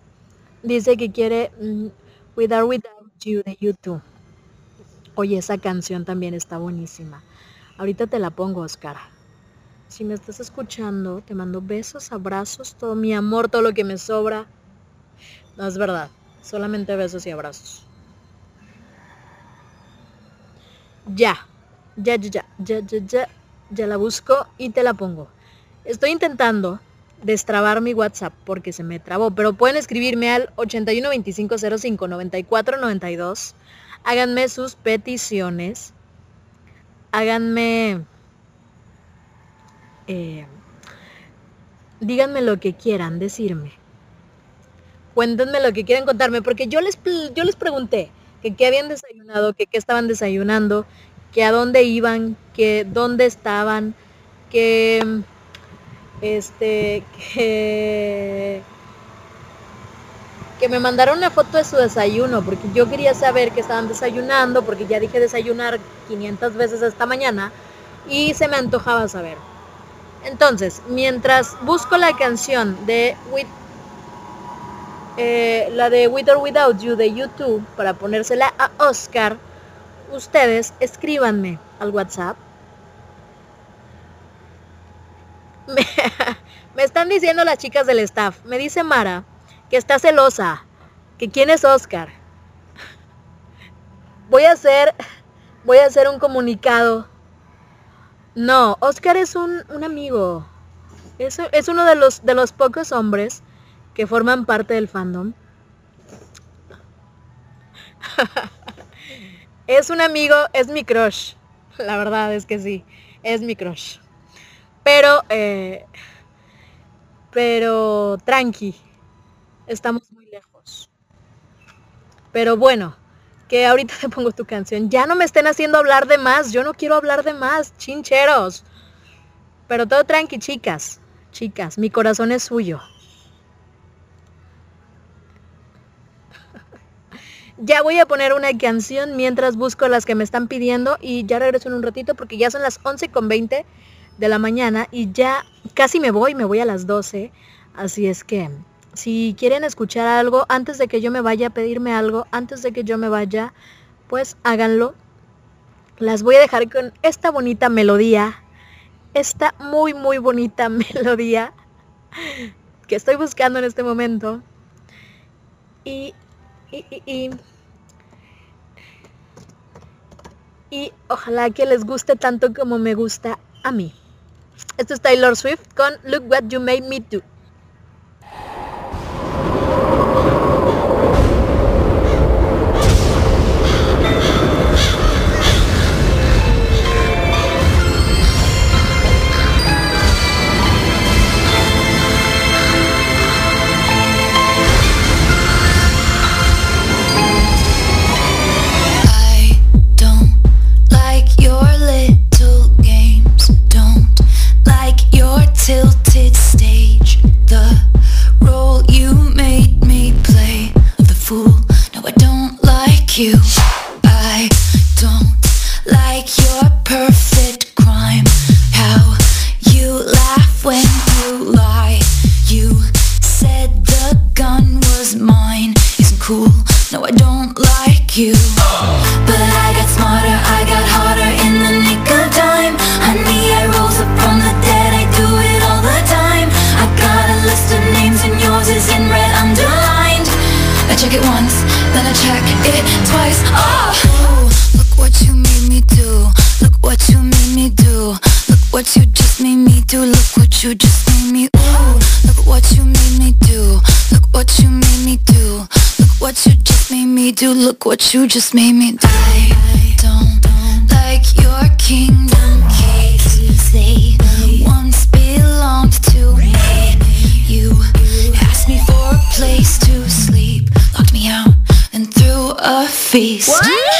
dice que quiere mm, Without Without You de YouTube. Oye, esa canción también está buenísima. Ahorita te la pongo, Oscar. Si me estás escuchando, te mando besos, abrazos, todo mi amor, todo lo que me sobra. No es verdad, solamente besos y abrazos. Ya, ya, ya, ya, ya, ya, ya, la busco y te la pongo. Estoy intentando destrabar mi WhatsApp porque se me trabó, pero pueden escribirme al 8125059492. Háganme sus peticiones. Háganme eh, díganme lo que quieran decirme. Cuéntenme lo que quieran contarme, porque yo les, yo les pregunté que qué habían desayunado, que qué estaban desayunando, que a dónde iban, que dónde estaban, que este que que me mandaron una foto de su desayuno, porque yo quería saber que estaban desayunando, porque ya dije desayunar 500 veces esta mañana y se me antojaba saber. Entonces, mientras busco la canción de With, eh, la de With or Without You de YouTube para ponérsela a Oscar, ustedes escríbanme al WhatsApp. [LAUGHS] Me, me están diciendo las chicas del staff, me dice Mara que está celosa, que quién es Oscar. [LAUGHS] Voy a hacer, voy a hacer un comunicado. No, Oscar es un, un amigo. Es, es uno de los, de los pocos hombres que forman parte del fandom. [LAUGHS] es un amigo, es mi crush. La verdad es que sí, es mi crush. Pero, eh, pero tranqui, estamos muy lejos. Pero bueno, que ahorita [LAUGHS] te pongo tu canción. Ya no me estén haciendo hablar de más, yo no quiero hablar de más, chincheros. Pero todo tranqui, chicas, chicas, mi corazón es suyo. [LAUGHS] Ya voy a poner una canción mientras busco las que me están pidiendo y ya regreso en un ratito porque ya son las 11 con 20 de la mañana y ya casi me voy, me voy a las 12. Así es que si quieren escuchar algo antes de que yo me vaya, pedirme algo antes de que yo me vaya, pues háganlo. Las voy a dejar con esta bonita melodía, esta muy muy bonita [LAUGHS] melodía que estoy buscando en este momento. Y, y, y, y y ojalá que les guste tanto como me gusta a mí. Esto es Taylor Swift con Look What You Made Me Do. tilted state. Look what you just made me do. I don't like your kingdom keys. They once belonged to me. You asked me for a place to sleep, locked me out, and threw a feast. The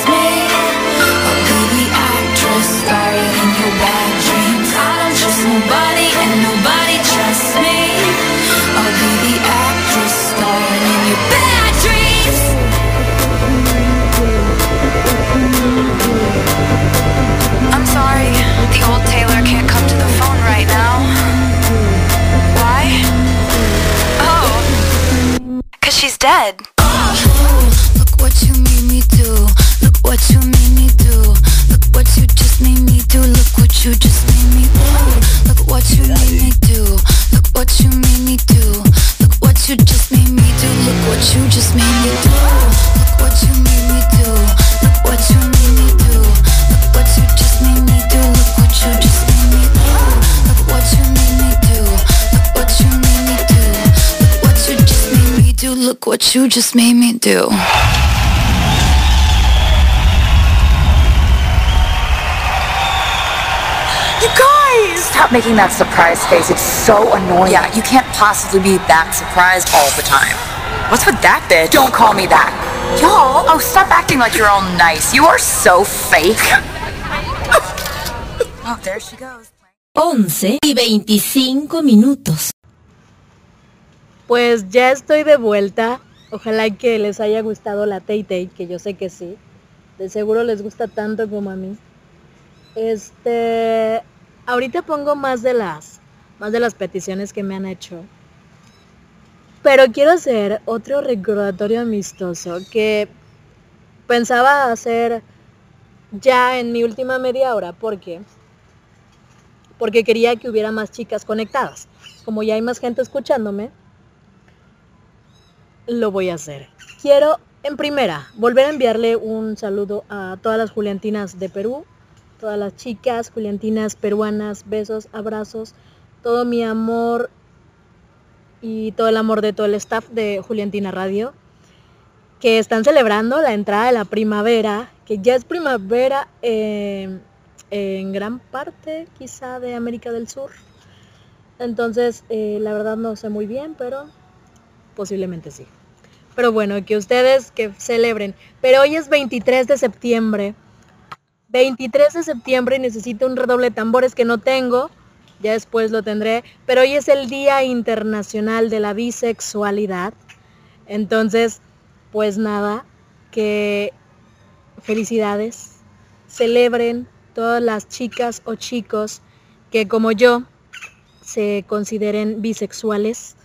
can't come to the phone right now. Why? Oh, cause she's dead. What you just made me do. You guys! Stop making that surprise face. It's so annoying. Yeah, you can't possibly be that surprised all the time. What's with that bitch? Don't call me that. Y'all! Oh, stop acting like you're all nice. You are so fake. [LAUGHS] oh, there she goes. 11 y 25 minutos. Pues ya estoy de vuelta. Ojalá que les haya gustado la Tay Tay, que yo sé que sí. De seguro les gusta tanto como a mí. Este, ahorita pongo más de las más de las peticiones que me han hecho. Pero quiero hacer otro recordatorio amistoso que pensaba hacer ya en mi última media hora porque porque quería que hubiera más chicas conectadas. Como ya hay más gente escuchándome, lo voy a hacer. Quiero en primera volver a enviarle un saludo a todas las Juliantinas de Perú, todas las chicas juliantinas peruanas, besos, abrazos, todo mi amor y todo el amor de todo el staff de Juliantina Radio, que están celebrando la entrada de la primavera, que ya es primavera eh, en gran parte quizá de América del Sur. Entonces, eh, la verdad no sé muy bien, pero posiblemente sí. Pero bueno, que ustedes que celebren. Pero hoy es 23 de septiembre. 23 de septiembre necesito un redoble de tambores que no tengo, ya después lo tendré, pero hoy es el Día Internacional de la Bisexualidad. Entonces, pues nada, que felicidades, celebren todas las chicas o chicos que como yo se consideren bisexuales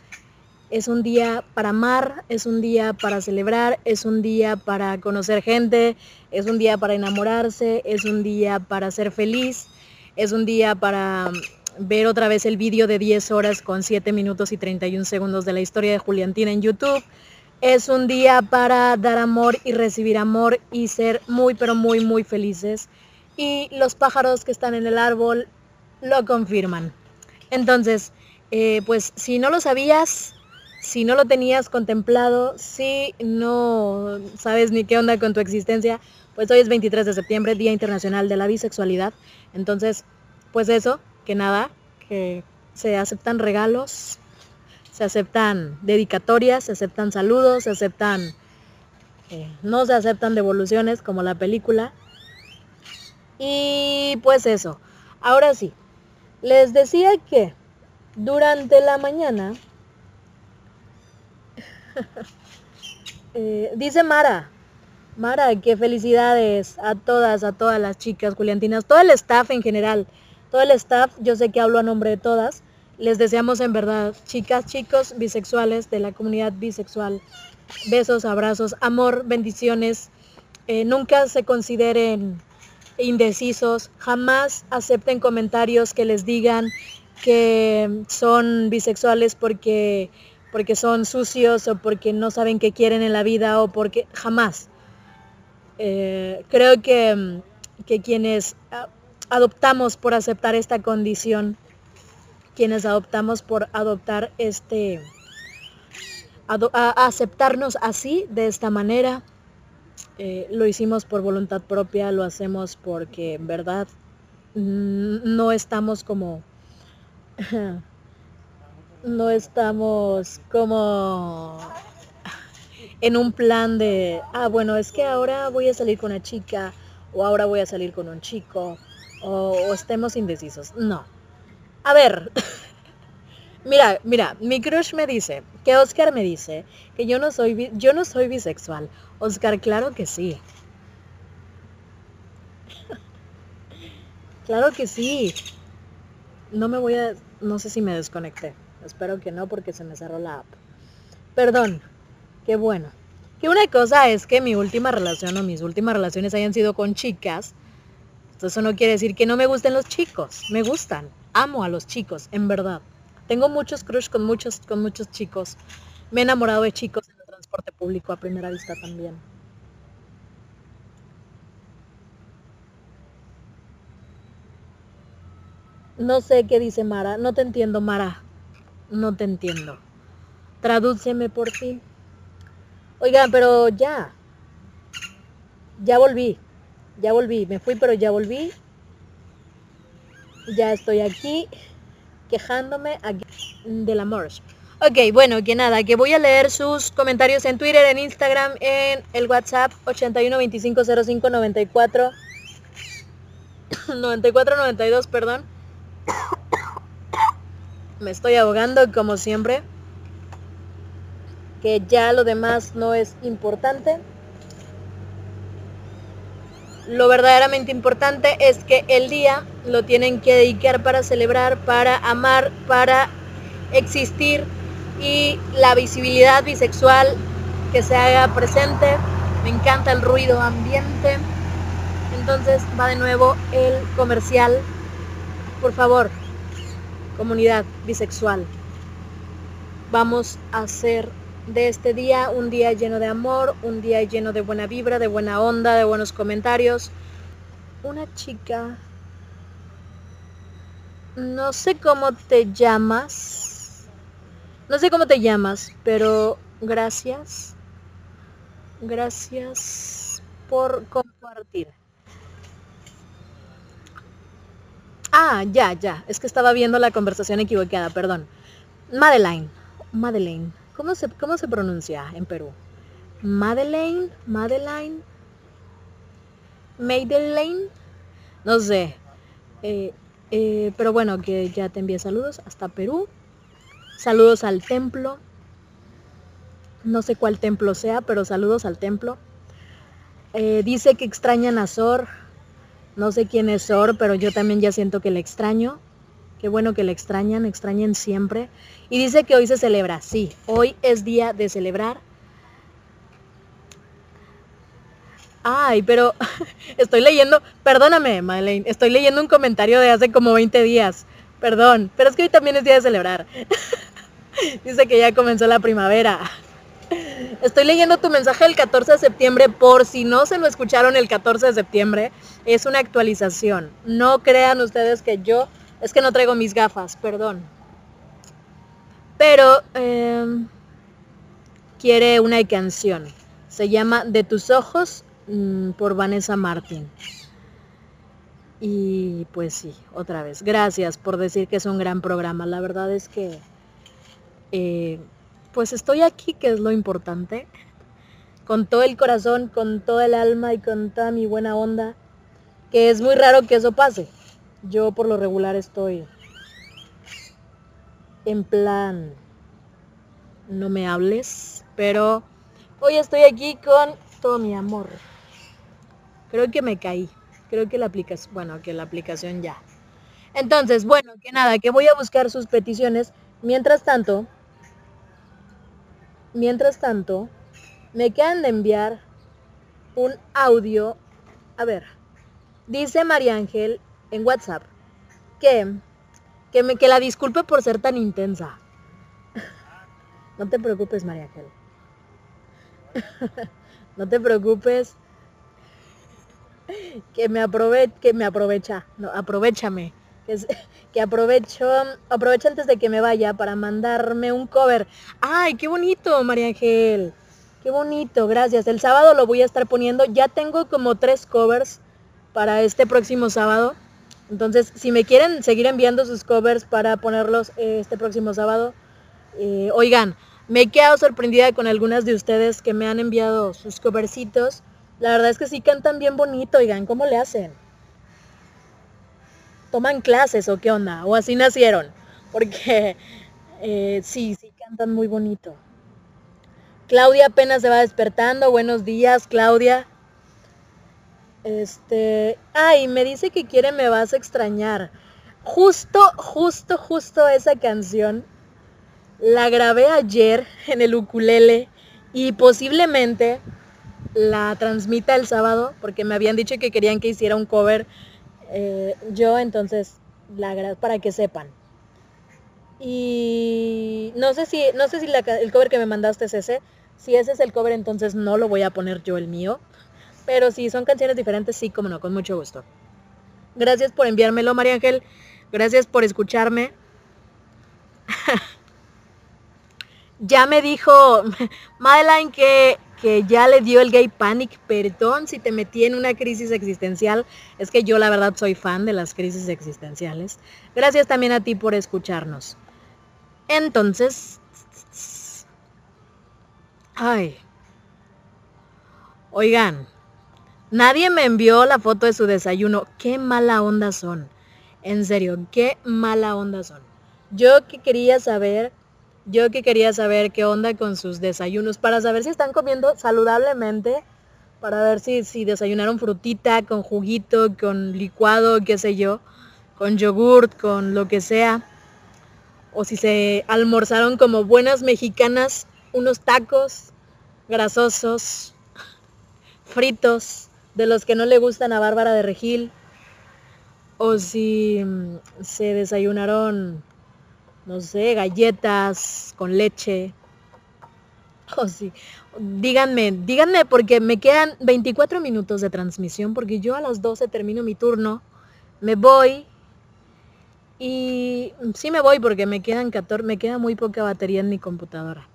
es un día para amar, es un día para celebrar, es un día para conocer gente, es un día para enamorarse, es un día para ser feliz, es un día para mm, ver otra vez el vídeo de 10 horas con 7 minutos y 31 segundos de la historia de Juliantina en YouTube. Es un día para dar amor y recibir amor y ser muy, pero muy, muy felices. Y los pájaros que están en el árbol lo confirman. Entonces, eh, pues si no lo sabías, si no lo tenías contemplado, si no sabes ni qué onda con tu existencia, pues hoy es 23 de septiembre, Día Internacional de la Bisexualidad. Entonces, pues eso, que nada, que se aceptan regalos, se aceptan dedicatorias, se aceptan saludos, se aceptan, eh, no se aceptan devoluciones como la película. Y pues eso, ahora sí, les decía que durante la mañana [LAUGHS] Eh, dice Mara, Mara, qué felicidades a todas, a todas las chicas juliantinas, todo el staff en general, todo el staff, yo sé que hablo a nombre de todas, les deseamos en verdad, chicas, chicos bisexuales de la comunidad bisexual, besos, abrazos, amor, bendiciones, eh, nunca se consideren indecisos, jamás acepten comentarios que les digan que son bisexuales porque porque son sucios o porque no saben qué quieren en la vida o porque jamás. Eh, creo que, que quienes adoptamos por aceptar esta condición, quienes adoptamos por adoptar este, aceptarnos así, de esta manera, eh, lo hicimos por voluntad propia, lo hacemos porque en verdad no estamos como no estamos como en un plan de, ah, bueno, es que ahora voy a salir con una chica o ahora voy a salir con un chico o, estemos indecisos. No. A ver, [LAUGHS] mira, mira, mi crush me dice, que Oscar me dice que yo no soy, yo no soy bisexual. Oscar, claro que sí. [LAUGHS] claro que sí. No me voy a, no sé si me desconecté. Espero que no porque se me cerró la app. Perdón. Qué bueno. Que una cosa es que mi última relación o mis últimas relaciones hayan sido con chicas. eso no quiere decir que no me gusten los chicos. Me gustan. Amo a los chicos, en verdad. Tengo muchos crush con muchos, con muchos chicos. Me he enamorado de chicos en el transporte público a primera vista también. No sé qué dice Mara. No te entiendo, Mara. No te entiendo. Tradúceme por fin. Oigan, pero ya. Ya volví. Ya volví. Me fui, pero ya volví. Ya estoy aquí quejándome aquí del amor. Ok, bueno, que nada, que voy a leer sus comentarios en Twitter, en Instagram, en el WhatsApp 81 25 05 94 94 92, perdón. Me estoy ahogando como siempre. Que ya lo demás no es importante. Lo verdaderamente importante es que el día lo tienen que dedicar para celebrar, para amar, para existir y la visibilidad bisexual que se haga presente. Me encanta el ruido ambiente. Entonces va de nuevo el comercial. Por favor, comunidad bisexual, vamos a hacer de este día un día lleno de amor, un día lleno de buena vibra, de buena onda, de buenos comentarios. Una chica, no sé cómo te llamas, no sé cómo te llamas, pero gracias, gracias por compartir. Ah, ya, ya. Es que estaba viendo la conversación equivocada, perdón. Madeleine. Madeleine. ¿Cómo se, cómo se pronuncia en Perú? Madeleine. Madeleine. Madeleine. No sé. Eh, eh, pero bueno, que ya te envié saludos hasta Perú. Saludos al templo. No sé cuál templo sea, pero saludos al templo. Eh, dice que extrañan a Sor. No sé quién es Sor, pero yo también ya siento que le extraño. Qué bueno que le extrañan, extrañen siempre. Y dice que hoy se celebra, sí, hoy es día de celebrar. Ay, pero [LAUGHS] estoy leyendo, perdóname, Madeleine, estoy leyendo un comentario de hace como 20 días. Perdón, pero es que hoy también es día de celebrar. [LAUGHS] dice que ya comenzó la primavera. Estoy leyendo tu mensaje del 14 de septiembre por si no se lo escucharon el 14 de septiembre. Es una actualización. No crean ustedes que yo... Es que no traigo mis gafas, perdón. Pero em, quiere una canción. Se llama De tus ojos mm, por Vanessa Martin. Y pues sí, otra vez. Gracias por decir que es un gran programa. La verdad es que... Eh, pues estoy aquí, que es lo importante, con todo el corazón, con todo el alma y con toda mi buena onda, que es muy raro que eso pase. Yo por lo regular estoy en plan, no me hables, pero hoy estoy aquí con todo mi amor. Creo que me caí, creo que la aplicación, bueno, que la aplicación ya. Entonces, bueno, que nada, que voy a buscar sus peticiones. Mientras tanto, Mientras tanto, me quedan de enviar un audio. A ver, dice María Ángel en WhatsApp que, que, me, que la disculpe por ser tan intensa. [LAUGHS] No te preocupes, María Ángel. [LAUGHS] No te preocupes. Que me aprove que me aprovecha. Aprovechame [LAUGHS] que, aprovecho, aprovecho antes de que me vaya para mandarme un cover. ¡Ay, qué bonito, María Ángel! Qué bonito, gracias. El sábado lo voy a estar poniendo. Ya tengo como tres covers para este próximo sábado. Entonces, si me quieren seguir enviando sus covers para ponerlos este próximo sábado, eh, oigan, me he quedado sorprendida con algunas de ustedes que me han enviado sus covercitos. La verdad es que sí cantan bien bonito, oigan, ¿cómo le hacen? Toman clases o qué onda, o así nacieron, porque eh, sí, sí cantan muy bonito. Claudia apenas se va despertando, buenos días Claudia. Este, ay, me dice que quiere Me vas a extrañar. Justo, justo, justo esa canción la grabé ayer en el ukulele y posiblemente la transmita el sábado porque me habían dicho que querían que hiciera un cover eh, yo entonces, la para que sepan. Y no sé si, no sé si el cover que me mandaste es ese. Si ese es el cover, entonces no lo voy a poner yo el mío. Pero si son canciones diferentes, sí, como no, con mucho gusto. Gracias por enviármelo, María Ángel. Gracias por escucharme. [LAUGHS] ya me dijo [LAUGHS] Madeline que que ya le dio el gay panic. Perdón si te metí en una crisis existencial. Es que yo la verdad soy fan de las crisis existenciales. Gracias también a ti por escucharnos. Entonces... Ay. Oigan, nadie me envió la foto de su desayuno. Qué mala onda son. En serio, qué mala onda son. Yo que quería saber yo que quería saber qué onda con sus desayunos, para saber si están comiendo saludablemente, para ver si, si desayunaron frutita, con juguito, con licuado, qué sé yo, con yogurt, con lo que sea. O si se almorzaron como buenas mexicanas, unos tacos grasosos, [LAUGHS] fritos, de los que no le gustan a Bárbara de Regil. O si mm, se desayunaron no sé, galletas con leche. [LAUGHS] Oh, sí. Díganme, díganme porque me quedan 24 minutos de transmisión porque yo a las 12 termino mi turno, me voy y sí me voy porque me quedan 14, me queda muy poca batería en mi computadora.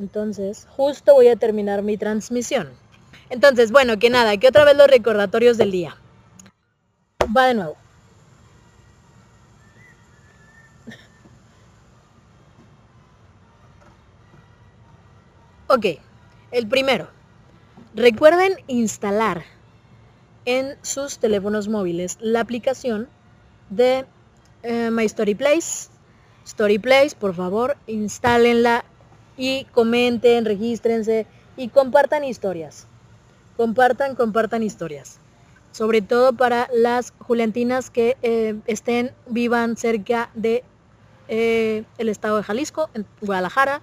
Entonces, justo voy a terminar mi transmisión. Entonces, bueno, que nada, que otra vez los recordatorios del día. Va de nuevo. Ok, el primero. Recuerden instalar en sus teléfonos móviles la aplicación de eh, My Story Place. Story Place, por favor, instálenla y comenten, regístrense y compartan historias. Compartan, compartan historias. Sobre todo para las juliantinas que eh, estén, vivan cerca de eh, estado de Jalisco, en Guadalajara,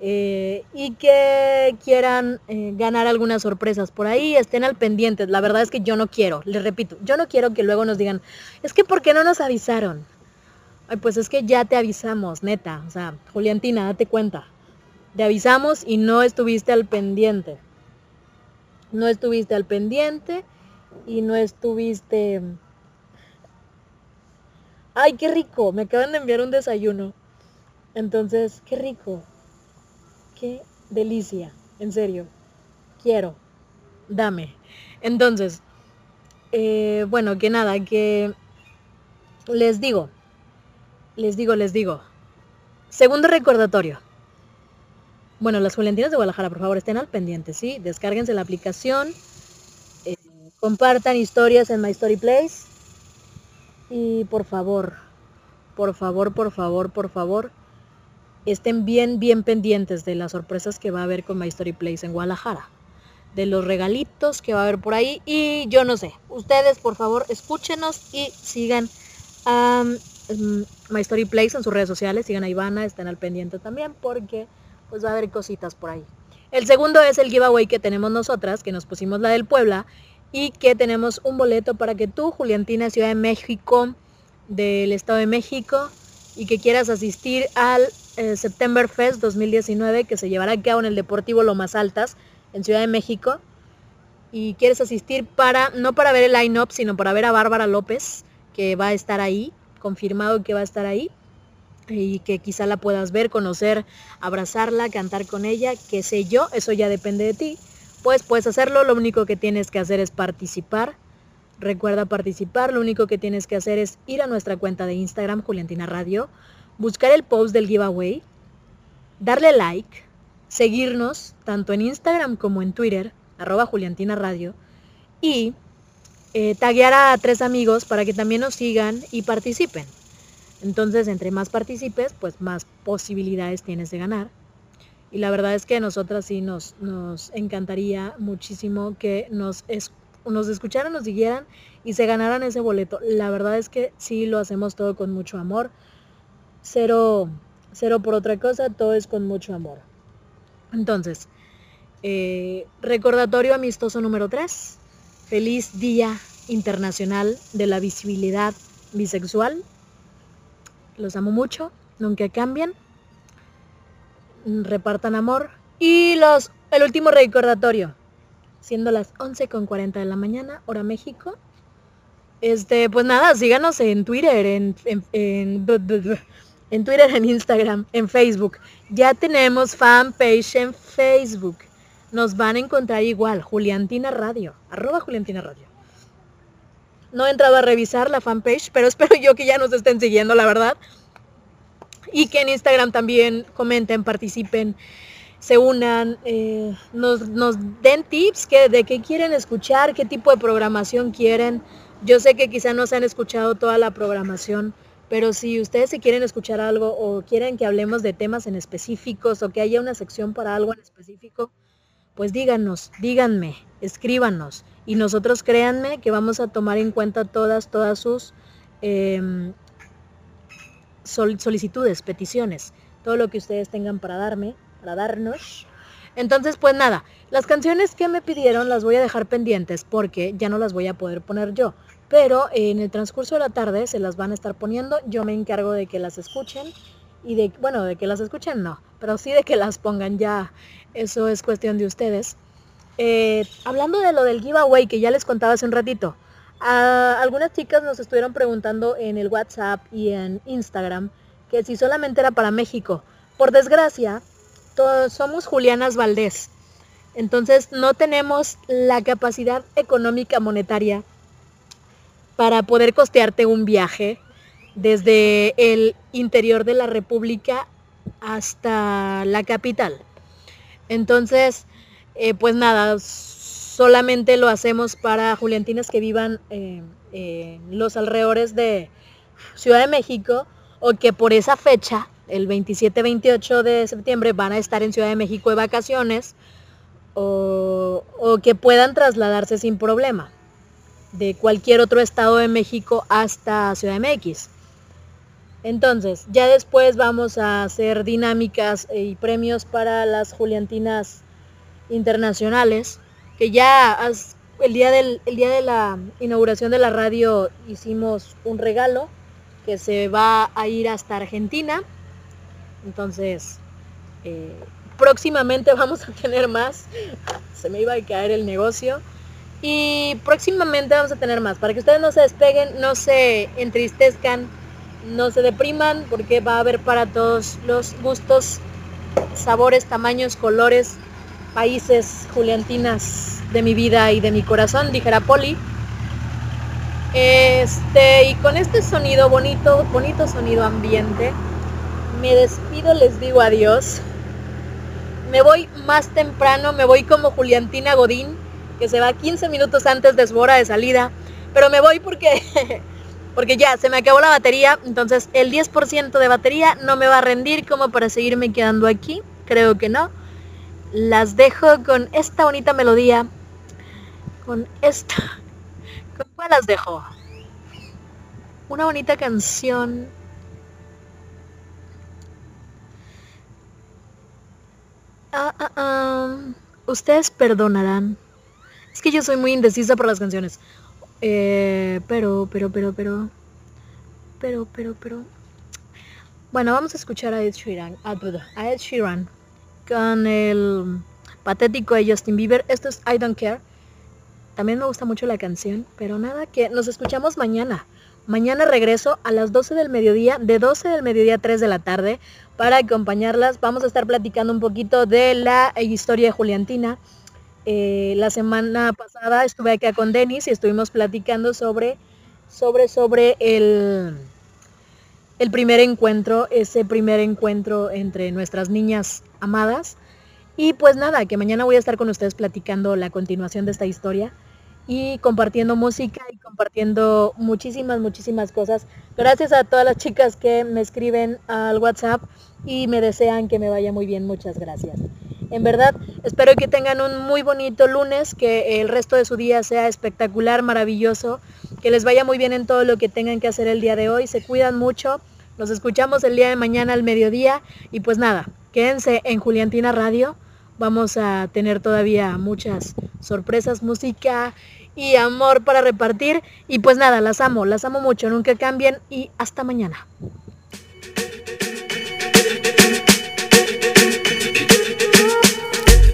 eh, y que quieran eh, ganar algunas sorpresas por ahí, estén al pendiente. La verdad es que yo no quiero, les repito, yo no quiero que luego nos digan, es que ¿por qué no nos avisaron? Ay, pues es que ya te avisamos, neta. O sea, Juliantina, date cuenta. Te avisamos y no estuviste al pendiente. No estuviste al pendiente y no estuviste... Ay, qué rico. Me acaban de enviar un desayuno. Entonces, qué rico. Qué delicia, en serio. Quiero. Dame. Entonces, eh, bueno, que nada, que les digo, les digo, les digo. Segundo recordatorio. Bueno, las Juliantinas de Guadalajara, por favor, estén al pendiente, ¿sí? Descárguense la aplicación, eh, compartan historias en My Story Place y por favor, por favor, por favor, por favor, estén bien, bien pendientes de las sorpresas que va a haber con My Story Place en Guadalajara. De los regalitos que va a haber por ahí. Y yo no sé. Ustedes, por favor, escúchenos y sigan a mm, My Story Place en sus redes sociales. Sigan a Ivana, estén al pendiente también porque pues va a haber cositas por ahí. El segundo es el giveaway que tenemos nosotras, que nos pusimos la del Puebla y que tenemos un boleto para que tú, Juliantina, Ciudad de México, del Estado de México, y que quieras asistir al eh, September Fest 2019 que se llevará a cabo en el Deportivo Lomas Altas en Ciudad de México y quieres asistir para, no para ver el line-up, sino para ver a Bárbara López, que va a estar ahí, confirmado que va a estar ahí, y que quizá la puedas ver, conocer, abrazarla, cantar con ella, qué sé yo, eso ya depende de ti. Pues puedes hacerlo, lo único que tienes que hacer es participar. Recuerda participar, lo único que tienes que hacer es ir a nuestra cuenta de Instagram, Juliantina Radio, buscar el post del giveaway, darle like, seguirnos tanto en Instagram como en Twitter, arroba Juliantina Radio, y eh, taguear a tres amigos para que también nos sigan y participen. Entonces, entre más participes, pues más posibilidades tienes de ganar. Y la verdad es que a nosotras sí nos, nos encantaría muchísimo que nos, nos escucharan, nos siguieran y se ganaran ese boleto. La verdad es que sí lo hacemos todo con mucho amor cero, cero por otra cosa, todo es con mucho amor. Entonces, eh, recordatorio amistoso número 3. Feliz Día Internacional de la Visibilidad Bisexual. Los amo mucho, nunca cambien. Repartan amor. Y los, el último recordatorio, siendo las 11.40 de la mañana, hora México. Este, pues nada, síganos en Twitter, en, Twitter, en Instagram, en Facebook. Ya tenemos fanpage en Facebook. nos van a encontrar igual, Juliantina Radio, arroba Juliantina Radio. No he entrado a revisar la fanpage, pero [LAUGHS] espero yo que ya nos estén siguiendo, la verdad. Y que en Instagram también comenten, participen, se unan, eh, nos, nos, den tips que, de qué quieren escuchar, qué tipo de programación quieren. Yo sé que quizá no se han escuchado toda la programación, pero si ustedes se quieren escuchar algo o quieren que hablemos de temas en específicos o que haya una sección para algo en específico, pues díganos, díganme, escríbanos. Y nosotros créanme que vamos a tomar en cuenta todas, todas sus em, solicitudes, peticiones, todo lo que ustedes tengan para darme, para darnos. Entonces, pues nada, las canciones que me pidieron las voy a dejar pendientes porque ya no las voy a poder poner yo pero en el transcurso de la tarde se las van a estar poniendo. Yo me encargo de que las escuchen y de, bueno, de que las escuchen no, pero sí de que las pongan ya. Eso es cuestión de ustedes. Eh, hablando de lo del giveaway que ya les contaba hace un ratito, algunas chicas nos estuvieron preguntando en el WhatsApp y en Instagram que si solamente era para México. Por desgracia, todos somos Julianas Valdés. Entonces no tenemos la capacidad económica monetaria para poder costearte un viaje desde el interior de la República hasta la capital. Entonces, eh, pues nada, solamente lo hacemos para Juliantinas que vivan eh, en los alrededores de Ciudad de México o que por esa fecha, el 27-28 de septiembre, van a estar en Ciudad de México de vacaciones o que puedan trasladarse sin problema de cualquier otro estado de México hasta Ciudad MX. Entonces, ya después vamos a hacer dinámicas y premios para las Juliantinas internacionales, que ya el día, del, día de la inauguración de la radio hicimos un regalo que se va a ir hasta Argentina. Entonces, eh, próximamente [LAUGHS] vamos a tener más. Se me iba a caer el negocio. Y próximamente vamos a tener más, para que ustedes no se despeguen, no se entristezcan, no se depriman, porque va a haber para todos los gustos, sabores, tamaños, colores, países, juliantinas de mi vida y de mi corazón, dijera Poli. Este, y con este sonido bonito, bonito sonido ambiente, me despido, les digo adiós. Me voy más temprano, me voy como Juliantina Godín que se va 15 minutos antes de su hora de salida. Pero me voy porque, [LAUGHS] porque ya se me acabó la batería. Entonces el 10% de batería no me va a rendir como para seguirme quedando aquí. Creo que no. Las dejo con esta bonita melodía. Con esta. [LAUGHS] ¿Con cuál las dejo? Una bonita canción. Ah, ah, ah. Ustedes perdonarán. Es que yo soy muy indecisa por las canciones. Eh, pero, pero, pero, pero. Pero, pero, pero. Bueno, vamos a escuchar a Ed Sheeran. A Ed Sheeran. Con el patético de Justin Bieber. Esto es I Don't Care. También me gusta mucho la canción. Pero nada, que nos escuchamos mañana. Mañana regreso a las 12 del mediodía, de 12 del mediodía a 3 de la tarde, para acompañarlas. Vamos a estar platicando un poquito de la historia de Juliantina eh, la semana pasada estuve acá con Denis y estuvimos platicando sobre, sobre, sobre el, el primer encuentro, ese primer encuentro entre nuestras niñas amadas. Y pues nada, que mañana voy a estar con ustedes platicando la continuación de esta historia y compartiendo música y compartiendo muchísimas, muchísimas cosas. Gracias a todas las chicas que me escriben al WhatsApp y me desean que me vaya muy bien. Muchas gracias. En verdad, espero que tengan un muy bonito lunes, que el resto de su día sea espectacular, maravilloso, que les vaya muy bien en todo lo que tengan que hacer el día de hoy. Se cuidan mucho. Nos escuchamos el día de mañana al mediodía y pues nada, quédense en Juliantina Radio. Vamos a tener todavía muchas sorpresas, música y amor para repartir. Y pues nada, las amo, las amo mucho, nunca cambien y hasta mañana.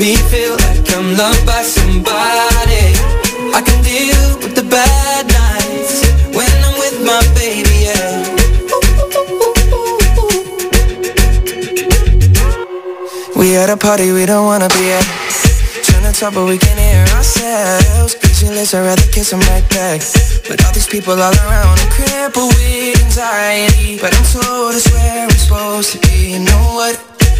me feel like I'm loved by somebody. I can deal with the bad nights When I'm with my baby, yeah. We at a party we don't wanna be at. Trying to talk but we can hear ourselves. Pictureless, I'd rather kiss them right back. But all these people all around I'm crippled with anxiety. But I'm told it's where I'm supposed to be. You know what?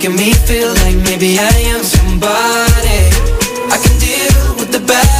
making me feel like maybe I am somebody. I can deal with the bad